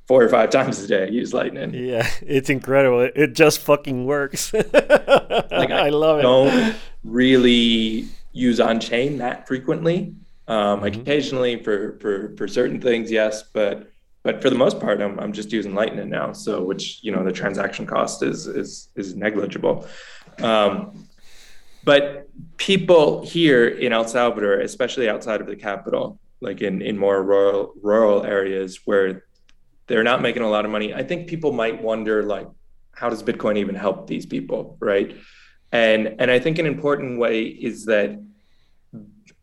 four or five times a day. I use Lightning. Yeah, it's incredible. It, it just fucking works. like I, I, love it. Don't really use on chain that frequently. Um, mm-hmm. Occasionally for for for certain things, yes, but but for the most part, I'm I'm just using Lightning now. So which you know the transaction cost is is is negligible. Um, but people here in El Salvador, especially outside of the capital, like in in more rural rural areas where they're not making a lot of money, I think people might wonder like, how does Bitcoin even help these people, right? And and I think an important way is that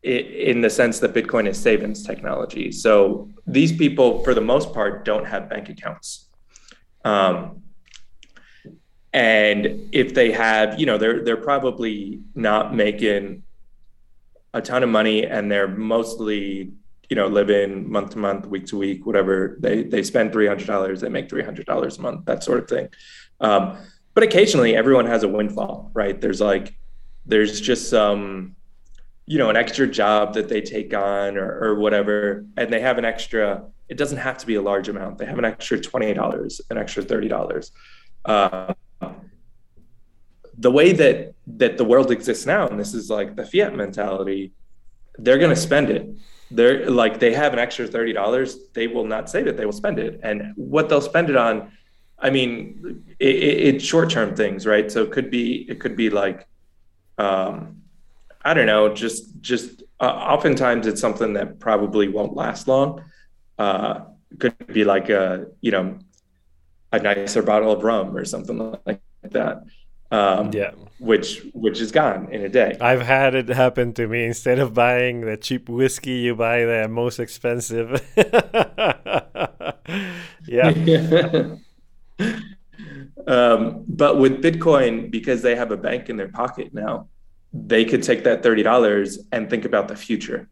in the sense that Bitcoin is savings technology. So these people, for the most part, don't have bank accounts. Um, and if they have, you know, they're they're probably not making a ton of money, and they're mostly, you know, living month to month, week to week, whatever. They they spend three hundred dollars, they make three hundred dollars a month, that sort of thing. Um, but occasionally, everyone has a windfall, right? There's like, there's just some you know an extra job that they take on or, or whatever and they have an extra it doesn't have to be a large amount they have an extra $20 an extra $30 uh, the way that that the world exists now and this is like the fiat mentality they're going to spend it they're like they have an extra $30 they will not save it they will spend it and what they'll spend it on i mean it, it, it's short-term things right so it could be it could be like um, I don't know, just just uh, oftentimes it's something that probably won't last long. Uh, could be like a you know a nicer bottle of rum or something like that. Um, yeah, which which is gone in a day. I've had it happen to me. Instead of buying the cheap whiskey, you buy the most expensive. yeah. um, but with Bitcoin, because they have a bank in their pocket now, they could take that $30 and think about the future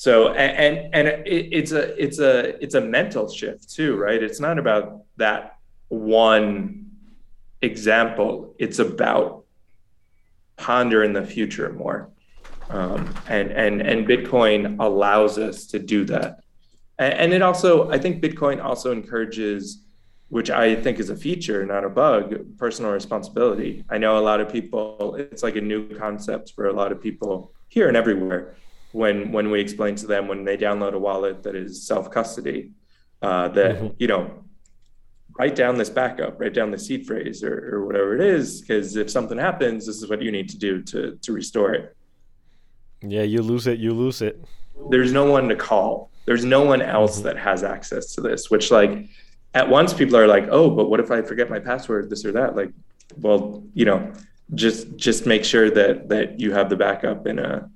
so and and, and it, it's a it's a it's a mental shift too right it's not about that one example it's about pondering the future more um, and and and bitcoin allows us to do that and, and it also i think bitcoin also encourages which I think is a feature, not a bug, personal responsibility. I know a lot of people, it's like a new concept for a lot of people here and everywhere. When when we explain to them when they download a wallet that is self custody, uh, that mm-hmm. you know, write down this backup, write down the seed phrase or, or whatever it is, because if something happens, this is what you need to do to to restore it. Yeah, you lose it, you lose it. There's no one to call. There's no one else mm-hmm. that has access to this, which like at once people are like, oh, but what if I forget my password, this or that? Like, well, you know, just just make sure that that you have the backup in a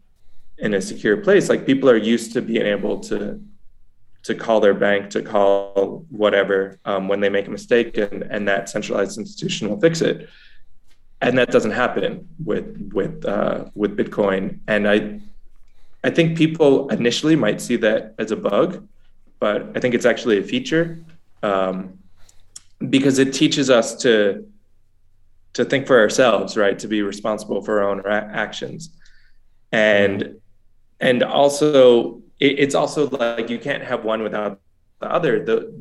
in a secure place. Like people are used to being able to to call their bank, to call whatever um, when they make a mistake, and and that centralized institution will fix it. And that doesn't happen with with uh, with Bitcoin. And I I think people initially might see that as a bug, but I think it's actually a feature um, because it teaches us to to think for ourselves, right? To be responsible for our own ra- actions, and and also it, it's also like you can't have one without the other. The,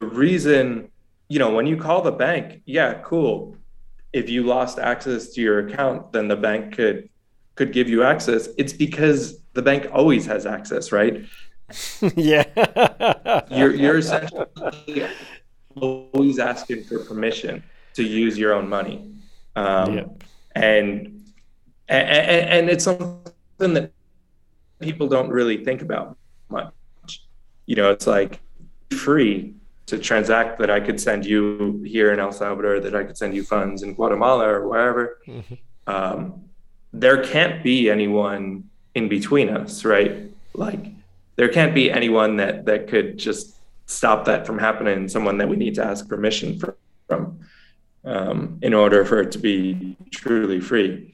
the reason, you know, when you call the bank, yeah, cool. If you lost access to your account, then the bank could could give you access. It's because the bank always has access, right? yeah. you're you're essentially always asking for permission to use your own money. Um, yeah. and, and and it's something that people don't really think about much. You know, it's like free to transact that I could send you here in El Salvador, that I could send you funds in Guatemala or wherever. Mm-hmm. Um, there can't be anyone in between us, right? Like there can't be anyone that that could just stop that from happening. Someone that we need to ask permission for, from um, in order for it to be truly free.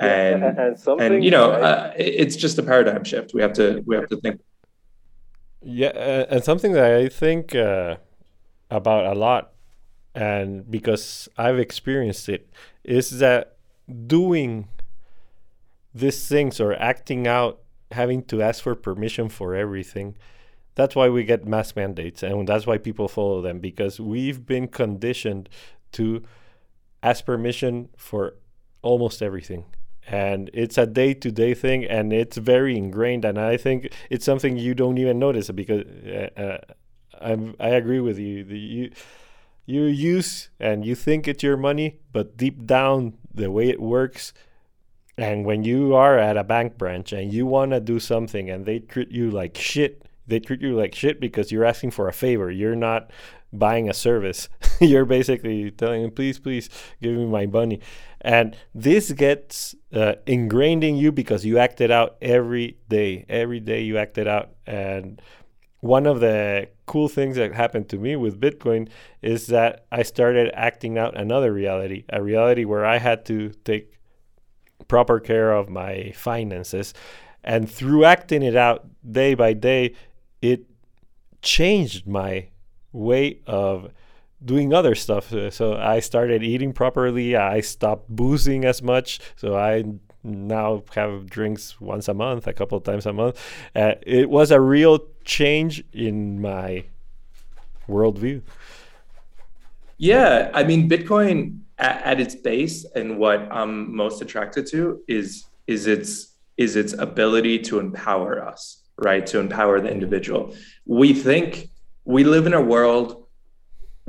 And and, and you know, uh, it's just a paradigm shift. We have to we have to think. Yeah, and something that I think uh, about a lot, and because I've experienced it, is that doing these things or acting out, having to ask for permission for everything. That's why we get mass mandates, and that's why people follow them because we've been conditioned to ask permission for almost everything and it's a day-to-day thing and it's very ingrained and i think it's something you don't even notice because uh, uh, I'm, i agree with you the, you you use and you think it's your money but deep down the way it works and when you are at a bank branch and you want to do something and they treat you like shit they treat you like shit because you're asking for a favor you're not buying a service you're basically telling them please please give me my money and this gets uh, ingrained in you because you act it out every day. Every day you act it out. And one of the cool things that happened to me with Bitcoin is that I started acting out another reality, a reality where I had to take proper care of my finances. And through acting it out day by day, it changed my way of doing other stuff. Uh, so I started eating properly. I stopped boozing as much. So I now have drinks once a month, a couple times a month. Uh, it was a real change in my worldview. Yeah, I mean, Bitcoin at, at its base and what I'm most attracted to is is its is its ability to empower us, right? To empower the individual. We think we live in a world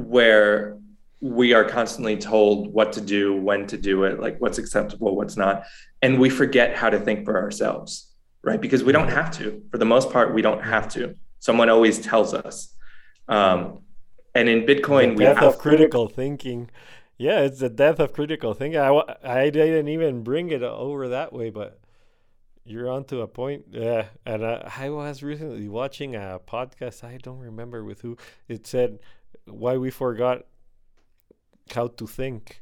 where we are constantly told what to do, when to do it, like what's acceptable, what's not. And we forget how to think for ourselves, right? Because we don't have to. For the most part, we don't have to. Someone always tells us. Um, and in Bitcoin, death of critical thinking. Yeah, it's the death of critical thinking. I, I didn't even bring it over that way, but you're onto a point. Yeah, and uh, I was recently watching a podcast. I don't remember with who. It said why we forgot how to think.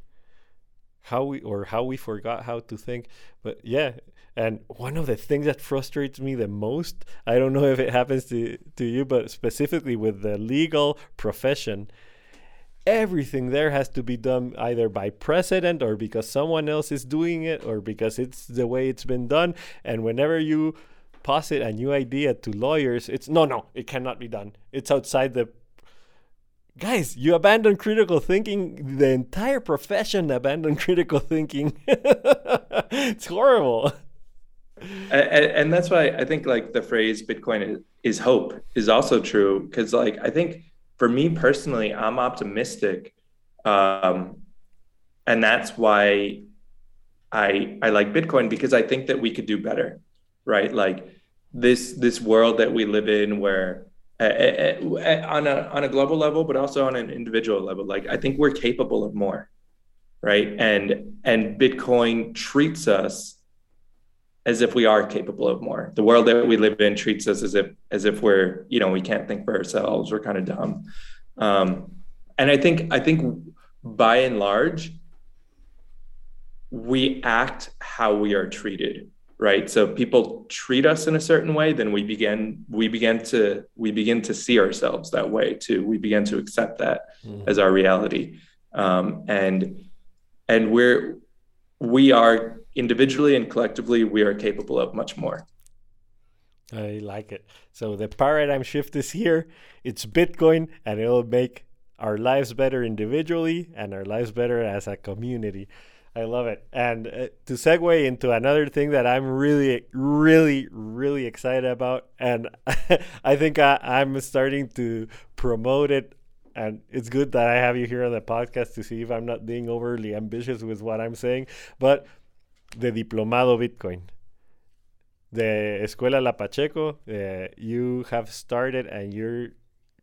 How we or how we forgot how to think. But yeah and one of the things that frustrates me the most i don't know if it happens to to you but specifically with the legal profession everything there has to be done either by precedent or because someone else is doing it or because it's the way it's been done. And whenever you posit a new idea to lawyers it's no no it cannot be done. It's outside the guys, you abandon critical thinking. The entire profession abandoned critical thinking. it's horrible. And, and, that's why I think like the phrase Bitcoin is, hope is also true because like I think for me personally, I'm optimistic, um, and that's why I I like Bitcoin because I think that we could do better, right? Like this this world that we live in where on a on a global level, but also on an individual level. Like I think we're capable of more, right? And and Bitcoin treats us as if we are capable of more. The world that we live in treats us as if as if we're you know we can't think for ourselves. We're kind of dumb. Um, and I think I think by and large, we act how we are treated right? So people treat us in a certain way then we begin we begin to we begin to see ourselves that way too. We begin to accept that mm-hmm. as our reality. Um, and and we're we are individually and collectively we are capable of much more. I like it. So the paradigm shift is here. It's bitcoin and it'll make our lives better individually and our lives better as a community I love it. And uh, to segue into another thing that I'm really, really, really excited about, and I think I, I'm starting to promote it. And it's good that I have you here on the podcast to see if I'm not being overly ambitious with what I'm saying. But the Diplomado Bitcoin, the Escuela La Pacheco, uh, you have started, and your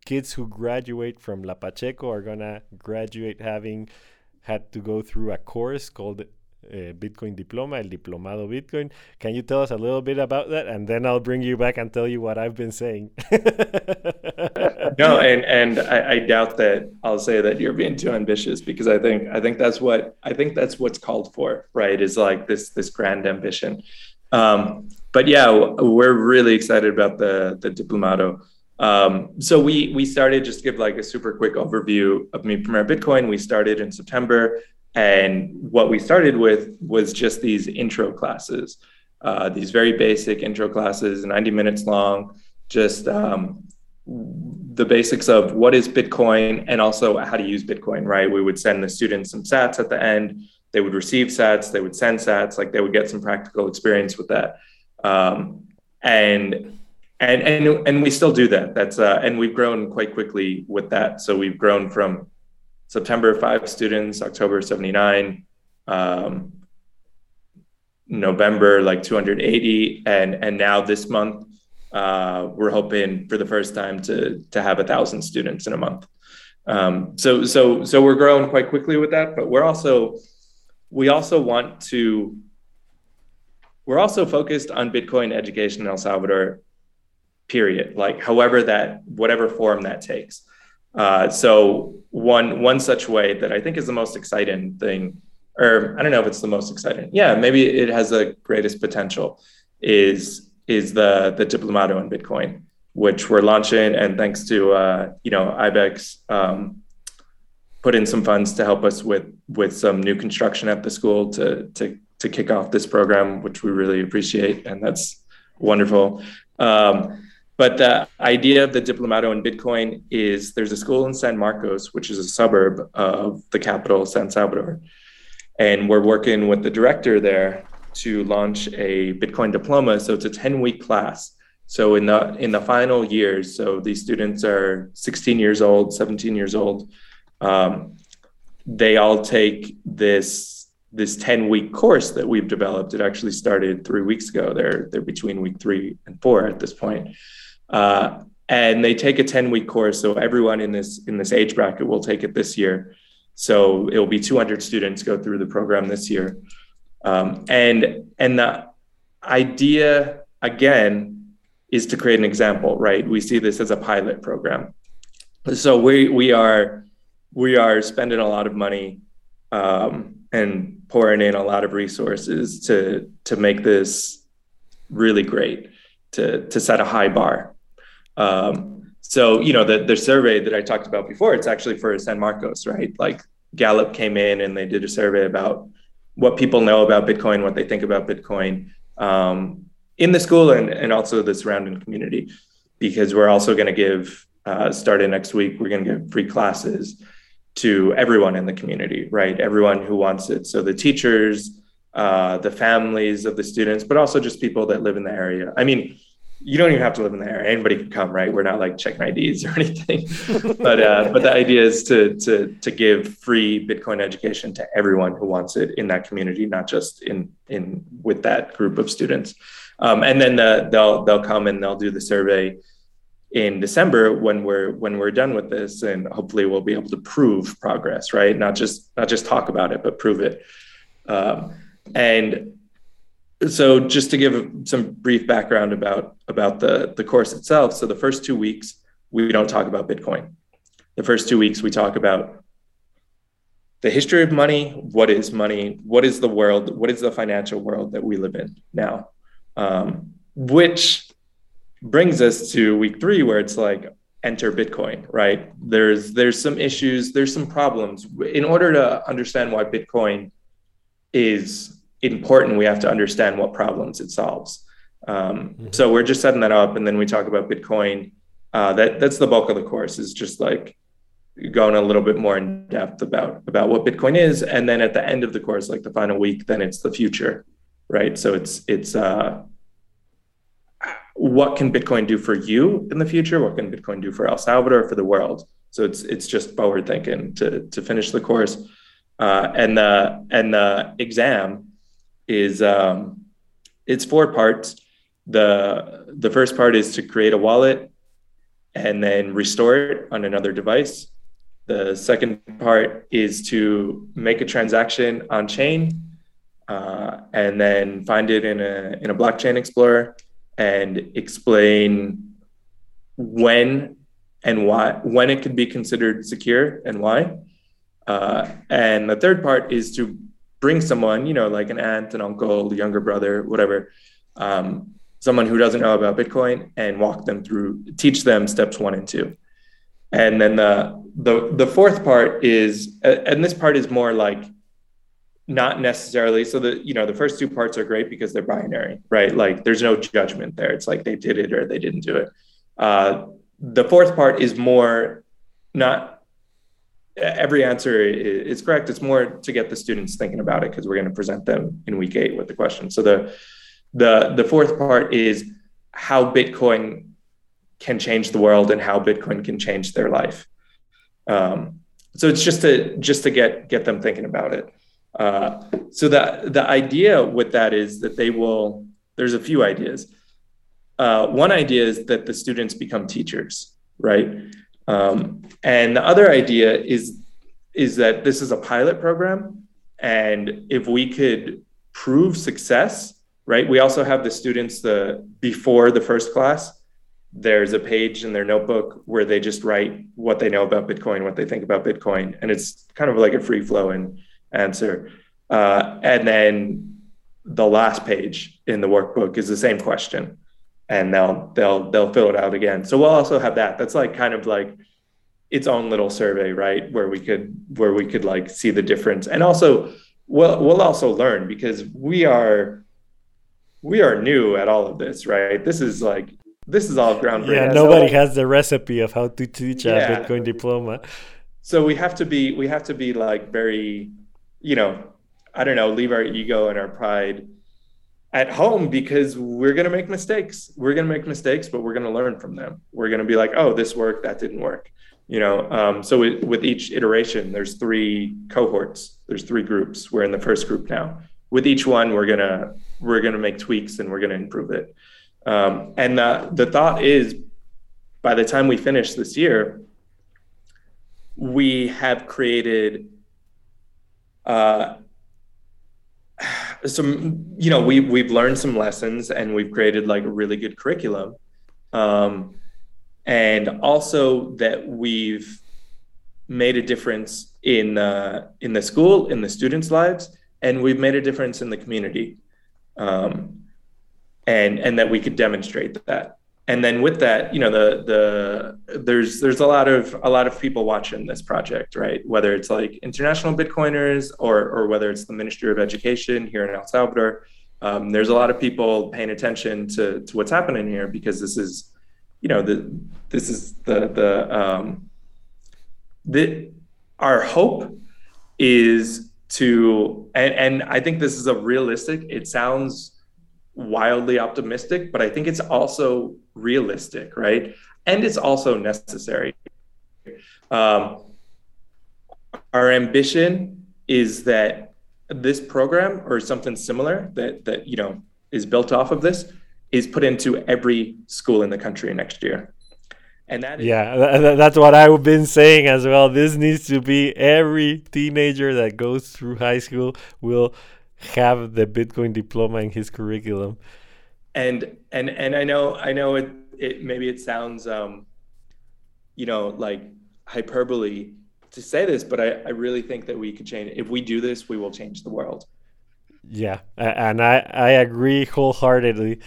kids who graduate from La Pacheco are going to graduate having had to go through a course called uh, Bitcoin Diploma, El Diplomado Bitcoin. Can you tell us a little bit about that, and then I'll bring you back and tell you what I've been saying. no, and and I, I, doubt that I'll say that you're being too ambitious because I think I think that's what I think that's what's called for, right? Is like this this grand ambition. Um, but yeah, we're really excited about the the Diplomado. Um, so we we started just to give like a super quick overview of Mi Primer Bitcoin. We started in September, and what we started with was just these intro classes, uh, these very basic intro classes, 90 minutes long, just um, the basics of what is Bitcoin and also how to use Bitcoin. Right, we would send the students some Sats at the end. They would receive Sats. They would send Sats. Like they would get some practical experience with that. Um, and and and and we still do that. That's uh, and we've grown quite quickly with that. So we've grown from September five students, October seventy nine, um, November like two hundred eighty, and and now this month uh, we're hoping for the first time to to have a thousand students in a month. Um, so so so we're growing quite quickly with that, but we're also we also want to we're also focused on Bitcoin education in El Salvador period like however that whatever form that takes. Uh, so one one such way that i think is the most exciting thing or i don't know if it's the most exciting. Yeah maybe it has the greatest potential is is the the diplomado in bitcoin which we're launching. And thanks to uh, you know ibex um, put in some funds to help us with with some new construction at the school to to to kick off this program which we really appreciate. And that's wonderful. Um, but the idea of the Diplomado in Bitcoin is there's a school in San Marcos, which is a suburb of the capital, San Salvador. And we're working with the director there to launch a Bitcoin diploma. So it's a 10 week class. So in the in the final years, so these students are 16 years old, 17 years old. Um, they all take this this 10 week course that we've developed. It actually started three weeks ago. They're they're between week three and four at this point. Uh, and they take a 10 week course. So everyone in this in this age bracket will take it this year. So it will be 200 students go through the program this year. Um, and and the idea again is to create an example, right? We see this as a pilot program. So we we are we are spending a lot of money um, and pouring in a lot of resources to to make this really great, to to set a high bar. Um, so, you know, the, the survey that I talked about before, it's actually for San Marcos, right? Like Gallup came in and they did a survey about what people know about Bitcoin, what they think about Bitcoin um, in the school and, and also the surrounding community, because we're also going to give, uh, starting next week, we're going to give free classes to everyone in the community, right? Everyone who wants it. So the teachers, uh, the families of the students, but also just people that live in the area. I mean, you don't even have to live in there. Anybody can come, right? We're not like checking IDs or anything. but uh, but the idea is to to to give free Bitcoin education to everyone who wants it in that community, not just in in with that group of students. Um, and then the, they'll they'll come and they'll do the survey in December when we're when we're done with this, and hopefully we'll be able to prove progress, right? Not just not just talk about it, but prove it. Um, and so just to give some brief background about about the the course itself. So the first two weeks we don't talk about bitcoin. The first two weeks we talk about the history of money what is money what is the world what is the financial world that we live in now? Um, which brings us to week three where it's like enter bitcoin right? There's there's some issues there's some problems. In order to understand why bitcoin is important, we have to understand what problems it solves. Um, mm-hmm. So we're just setting that up, and then we talk about Bitcoin. Uh, that that's the bulk of the course. Is just like going a little bit more in depth about about what Bitcoin is, and then at the end of the course, like the final week, then it's the future, right? So it's it's uh, what can Bitcoin do for you in the future? What can Bitcoin do for El Salvador, for the world? So it's it's just forward thinking to to finish the course, uh, and the and the exam is um, it's four parts. The the first part is to create a wallet and then restore it on another device. The second part is to make a transaction on chain uh, and then find it in a in a blockchain explorer and explain when and why when it could be considered secure and why. Uh, and the third part is to bring someone, you know, like an aunt, an uncle, younger brother, whatever, um, someone who doesn't know about Bitcoin and walk them through, teach them steps one and two. And then the the the fourth part is, and this part is more like not necessarily. So the you know the first two parts are great because they're binary, right? Like there's no judgment there. It's like they did it or they didn't do it. Uh, the fourth part is more not every answer is correct. It's more to get the students thinking about it because we're going to present them in week eight with the question. So the the the fourth part is how Bitcoin can change the world and how Bitcoin can change their life. Um, so it's just to just to get get them thinking about it. Uh, so the the idea with that is that they will. There's a few ideas. Uh, one idea is that the students become teachers, right? Um, and the other idea is is that this is a pilot program, and if we could prove success, right? We also have the students the before the first class there's a page in their notebook where they just write what they know about Bitcoin, what they think about Bitcoin, and it's kind of like a free flowing answer. Uh, and then the last page in the workbook is the same question, and they'll they'll they'll fill it out again. So we'll also have that. That's like kind of like its own little survey, right? Where we could where we could like see the difference, and also we'll we'll also learn because we are we are new at all of this, right? This is like this is all groundbreaking. Yeah, nobody so, has the recipe of how to teach yeah. a Bitcoin diploma. So we have to be we have to be like very, you know, I don't know, leave our ego and our pride at home because we're going to make mistakes. We're going to make mistakes, but we're going to learn from them. We're going to be like, oh, this worked, that didn't work. You know, um, so it, with each iteration, there's three cohorts. There's three groups. We're in the first group now. With each one, we're gonna we're gonna make tweaks and we're gonna improve it. Um, and the, the thought is by the time we finish this year, we have created uh, some, you know, we, we've learned some lessons and we've created like a really good curriculum. Um, and also that we've made a difference in, uh, in the school, in the students' lives, and we've made a difference in the community. Um, and and that we could demonstrate that and then with that you know the the there's there's a lot of a lot of people watching this project right? Whether it's like international bitcoiners or or whether it's the ministry of education here in el salvador um, there's a lot of people paying attention to to what's happening here because this is you know the this is the the um the our hope is to and and i think this is a realistic it sounds wildly optimistic, but I think it's also realistic, right? And it's also necessary. Um, our ambition is that this program or something similar that that you know is built off of this is put into every school in the country next year. And that is- yeah, that's what I've been saying as well. This needs to be every teenager that goes through high school will have the Bitcoin diploma in his curriculum. And and and I know I know it it maybe it sounds um you know like hyperbole to say this, but I, I really think that we could change if we do this, we will change the world. Yeah, and I I agree wholeheartedly.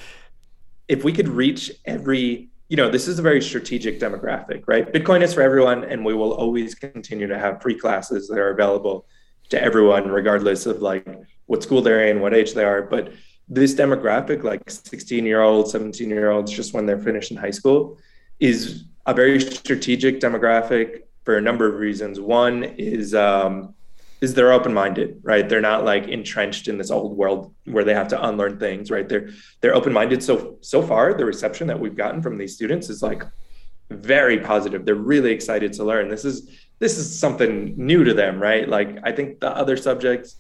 If we could reach every you know, this is a very strategic demographic, right? Bitcoin is for everyone, and we will always continue to have free classes that are available to everyone, regardless of like what school they're in, what age they are. But this demographic, like 16 year olds, 17 year olds, just when they're finishing high school, is a very strategic demographic for a number of reasons. One is um, is they're open minded, right? They're not like entrenched in this old world where they have to unlearn things, right? They're they're open minded. So so far, the reception that we've gotten from these students is like very positive. They're really excited to learn. This is this is something new to them, right? Like I think the other subjects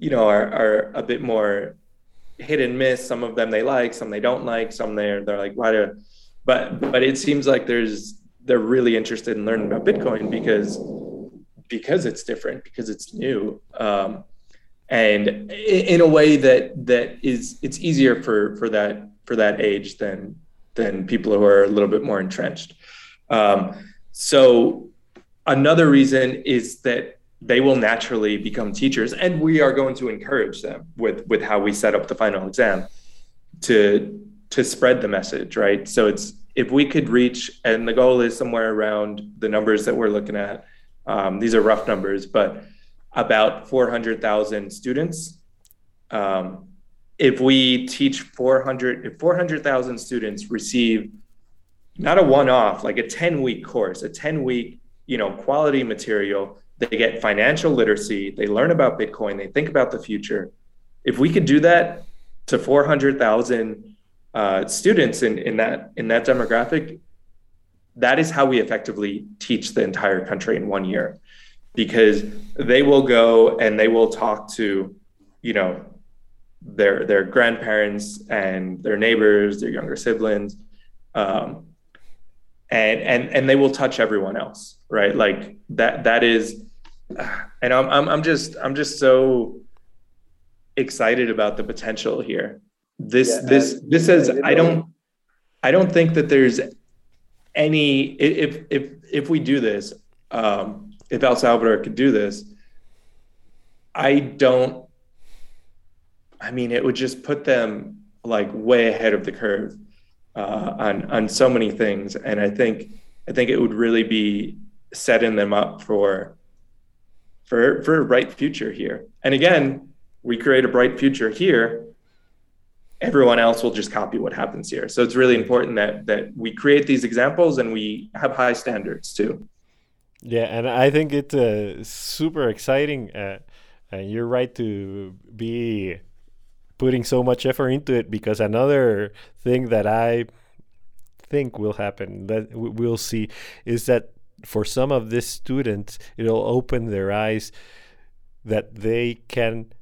you know, are, are a bit more hit and miss. Some of them they like, some they don't like, some they're they're like, why do but but it seems like there's they're really interested in learning about Bitcoin because because it's different, because it's new. Um, and in a way that that is it's easier for for that for that age than than people who are a little bit more entrenched. Um, so another reason is that they will naturally become teachers and we are going to encourage them with with how we set up the final exam to to spread the message, right? So it's if we could reach, and the goal is somewhere around the numbers that we're looking at. Um, these are rough numbers, but about 400,000 students. Um, if we teach 400, if 400,000 students receive not a one-off, like a 10-week course, a 10-week, you know, quality material, they get financial literacy, they learn about Bitcoin, they think about the future. If we could do that to 400,000 uh, students in, in that in that demographic, that is how we effectively teach the entire country in one year, because they will go and they will talk to, you know, their their grandparents and their neighbors, their younger siblings, um, and and and they will touch everyone else, right? Like that that is, and I'm I'm, I'm just I'm just so excited about the potential here. This yeah, this this says i don't i don't think that there's any if if if we do this um if el salvador could do this i don't i mean it would just put them like way ahead of the curve uh, on on so many things. And i think i think it would really be setting them up for for for a bright future here and again we create a bright future here everyone else will just copy what happens here. So it's really important that that we create these examples and we have high standards too. Yeah, and I think it's uh, super exciting. Uh, and you're right to be putting so much effort into it because another thing that I think will happen that we'll see is that for some of these students it'll open their eyes that they can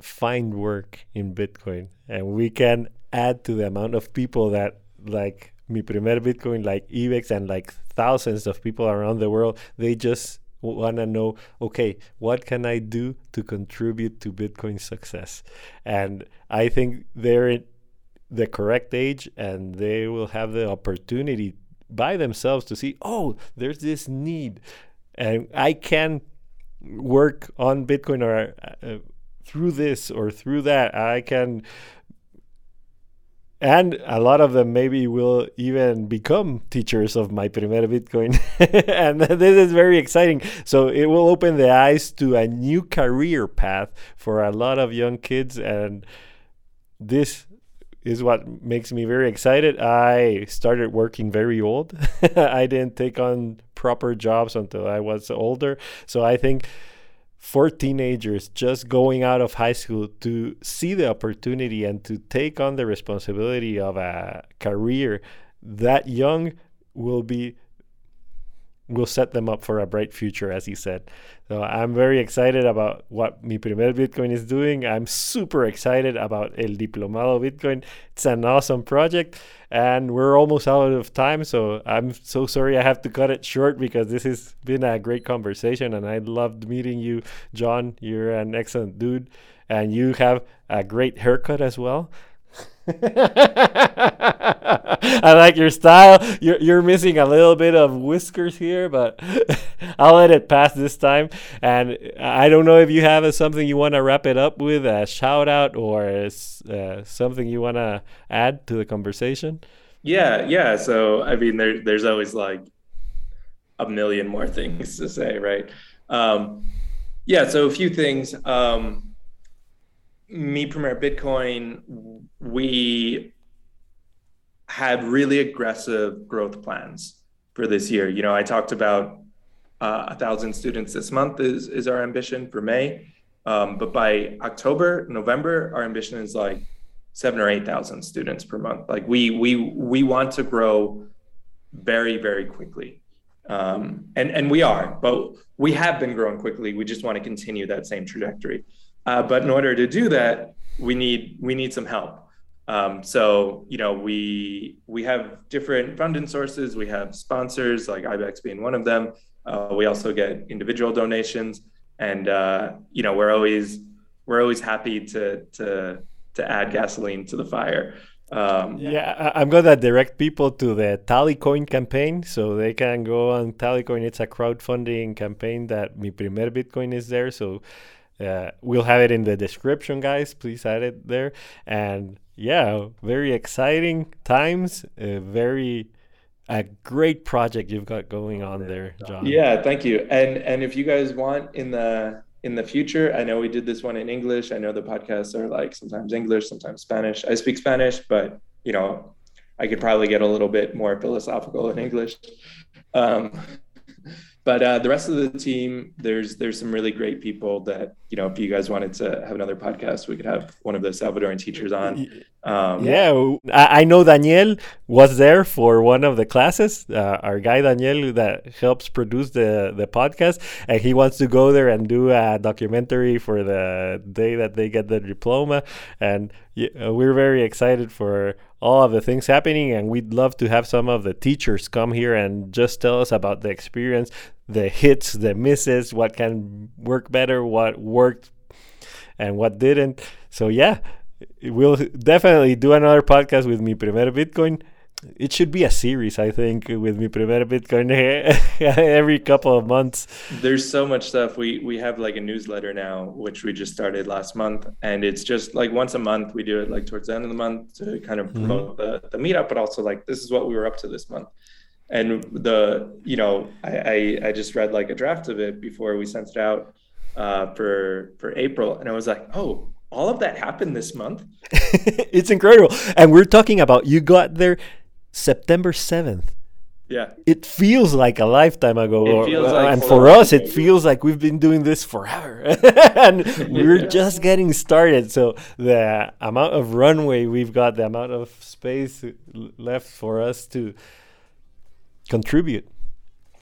find work in Bitcoin, and we can add to the amount of people that like Mi Primer Bitcoin, like Ibex, and like thousands of people around the world. They just want to know, okay, what can I do to contribute to Bitcoin success? And I think they're the correct age, and they will have the opportunity by themselves to see, oh, there's this need, and I can work on Bitcoin or. Uh, through this or through that. I can and a lot of them maybe will even become teachers of Mi Primer Bitcoin. And this is very exciting. So it will open the eyes to a new career path for a lot of young kids. And this is what makes me very excited. I started working very old. I didn't take on proper jobs until i was older. So i think for teenagers just going out of high school to see the opportunity and to take on the responsibility of a career that young will be will set them up for a bright future, as he said. So I'm very excited about what Mi Primer Bitcoin is doing. I'm super excited about El Diplomado Bitcoin. It's an awesome project, and we're almost out of time. So I'm so sorry I have to cut it short because this has been a great conversation, and I loved meeting you, John. You're an excellent dude, and you have a great haircut as well. I like your style. You're you're missing a little bit of whiskers here, but I'll let it pass this time. And I don't know if you have a, something you want to wrap it up with, a shout out or uh, something you want to add to the conversation. Yeah, yeah. So I mean, there there's always like a million more things to say, right? Um, yeah. So a few things. Um, Mi Primer Bitcoin, we had really aggressive growth plans for this year. You know, I talked about uh, a thousand students this month is is our ambition for May, um, but by October, November, our ambition is like seven or eight thousand students per month. Like we we we want to grow very very quickly, um, and and we are, but we have been growing quickly. We just want to continue that same trajectory. Uh, but in order to do that, we need we need some help. Um, so you know we we have different funding sources. We have sponsors like IBEX being one of them. Uh, we also get individual donations, and uh, you know we're always we're always happy to to to add gasoline to the fire. Um, yeah, I'm gonna direct people to the Tallycoin campaign, so they can go on Tallycoin. It's a crowdfunding campaign that Mi Primer Bitcoin is there, so uh, we'll have it in the description, guys. Please add it there. And yeah, very exciting times. Uh, very a great project you've got going on there, John. Yeah, thank you. And and if you guys want in the in the future, I know we did this one in English. I know the podcasts are like sometimes English, sometimes Spanish. I speak Spanish, but you know, I could probably get a little bit more philosophical in English. Um, but uh, the rest of the team, there's there's some really great people that you know. If you guys wanted to have another podcast, we could have one of the Salvadoran teachers on. Um, yeah, I know Daniel was there for one of the classes. Uh, our guy Daniel that helps produce the the podcast, and he wants to go there and do a documentary for the day that they get the diploma. And uh, we're very excited for all of the things happening and we'd love to have some of the teachers come here and just tell us about the experience the hits the misses what can work better what worked and what didn't. So yeah we'll definitely do another podcast with mi primer bitcoin it should be a series, I think, with Mi Primer Bitcoin every couple of months. There's so much stuff. We we have like a newsletter now, which we just started last month, and it's just like once a month. We do it like towards the end of the month to kind of mm-hmm. promote mm-hmm. the, the meetup, but also like this is what we were up to this month. And the you know I, I, I just read like a draft of it before we sent it out uh, for for April, and I was like, oh, all of that happened this month. it's incredible, and we're talking about you got there September 7th. Yeah. It feels like a lifetime ago. Or, uh, like and for us, it feels like we've been doing this forever. and we're yeah. just getting started. So the amount of runway we've got, the amount of space left for us to contribute.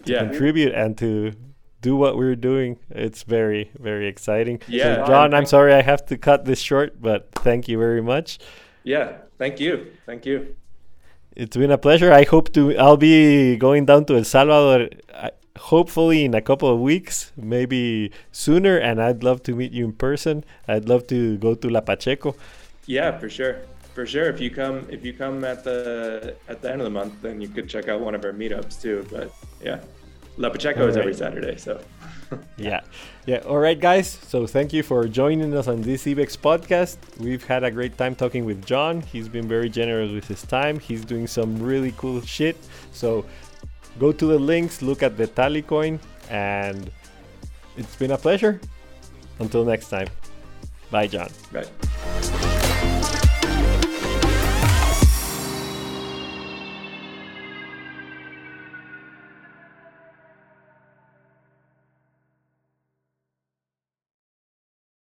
To yeah. contribute and to do what we're doing. It's very, very exciting. Yeah. So John, I'm sorry I have to cut this short, but thank you very much. Yeah. Thank you. Thank you. It's been a pleasure. I hope to. I'll be going down to El Salvador, uh, hopefully in a couple of weeks, maybe sooner. And I'd love to meet you in person. I'd love to go to La Pacheco. Yeah, for sure, for sure. If you come, if you come at the at the end of the month, then you could check out one of our meetups too. But yeah, La Pacheco is every Saturday, so. yeah. Yeah. All right, guys. So thank you for joining us on this IBEX podcast. We've had a great time talking with John. He's been very generous with his time. He's doing some really cool shit. So go to the links, look at the Tallycoin, and it's been a pleasure. Until next time. Bye, John. Bye.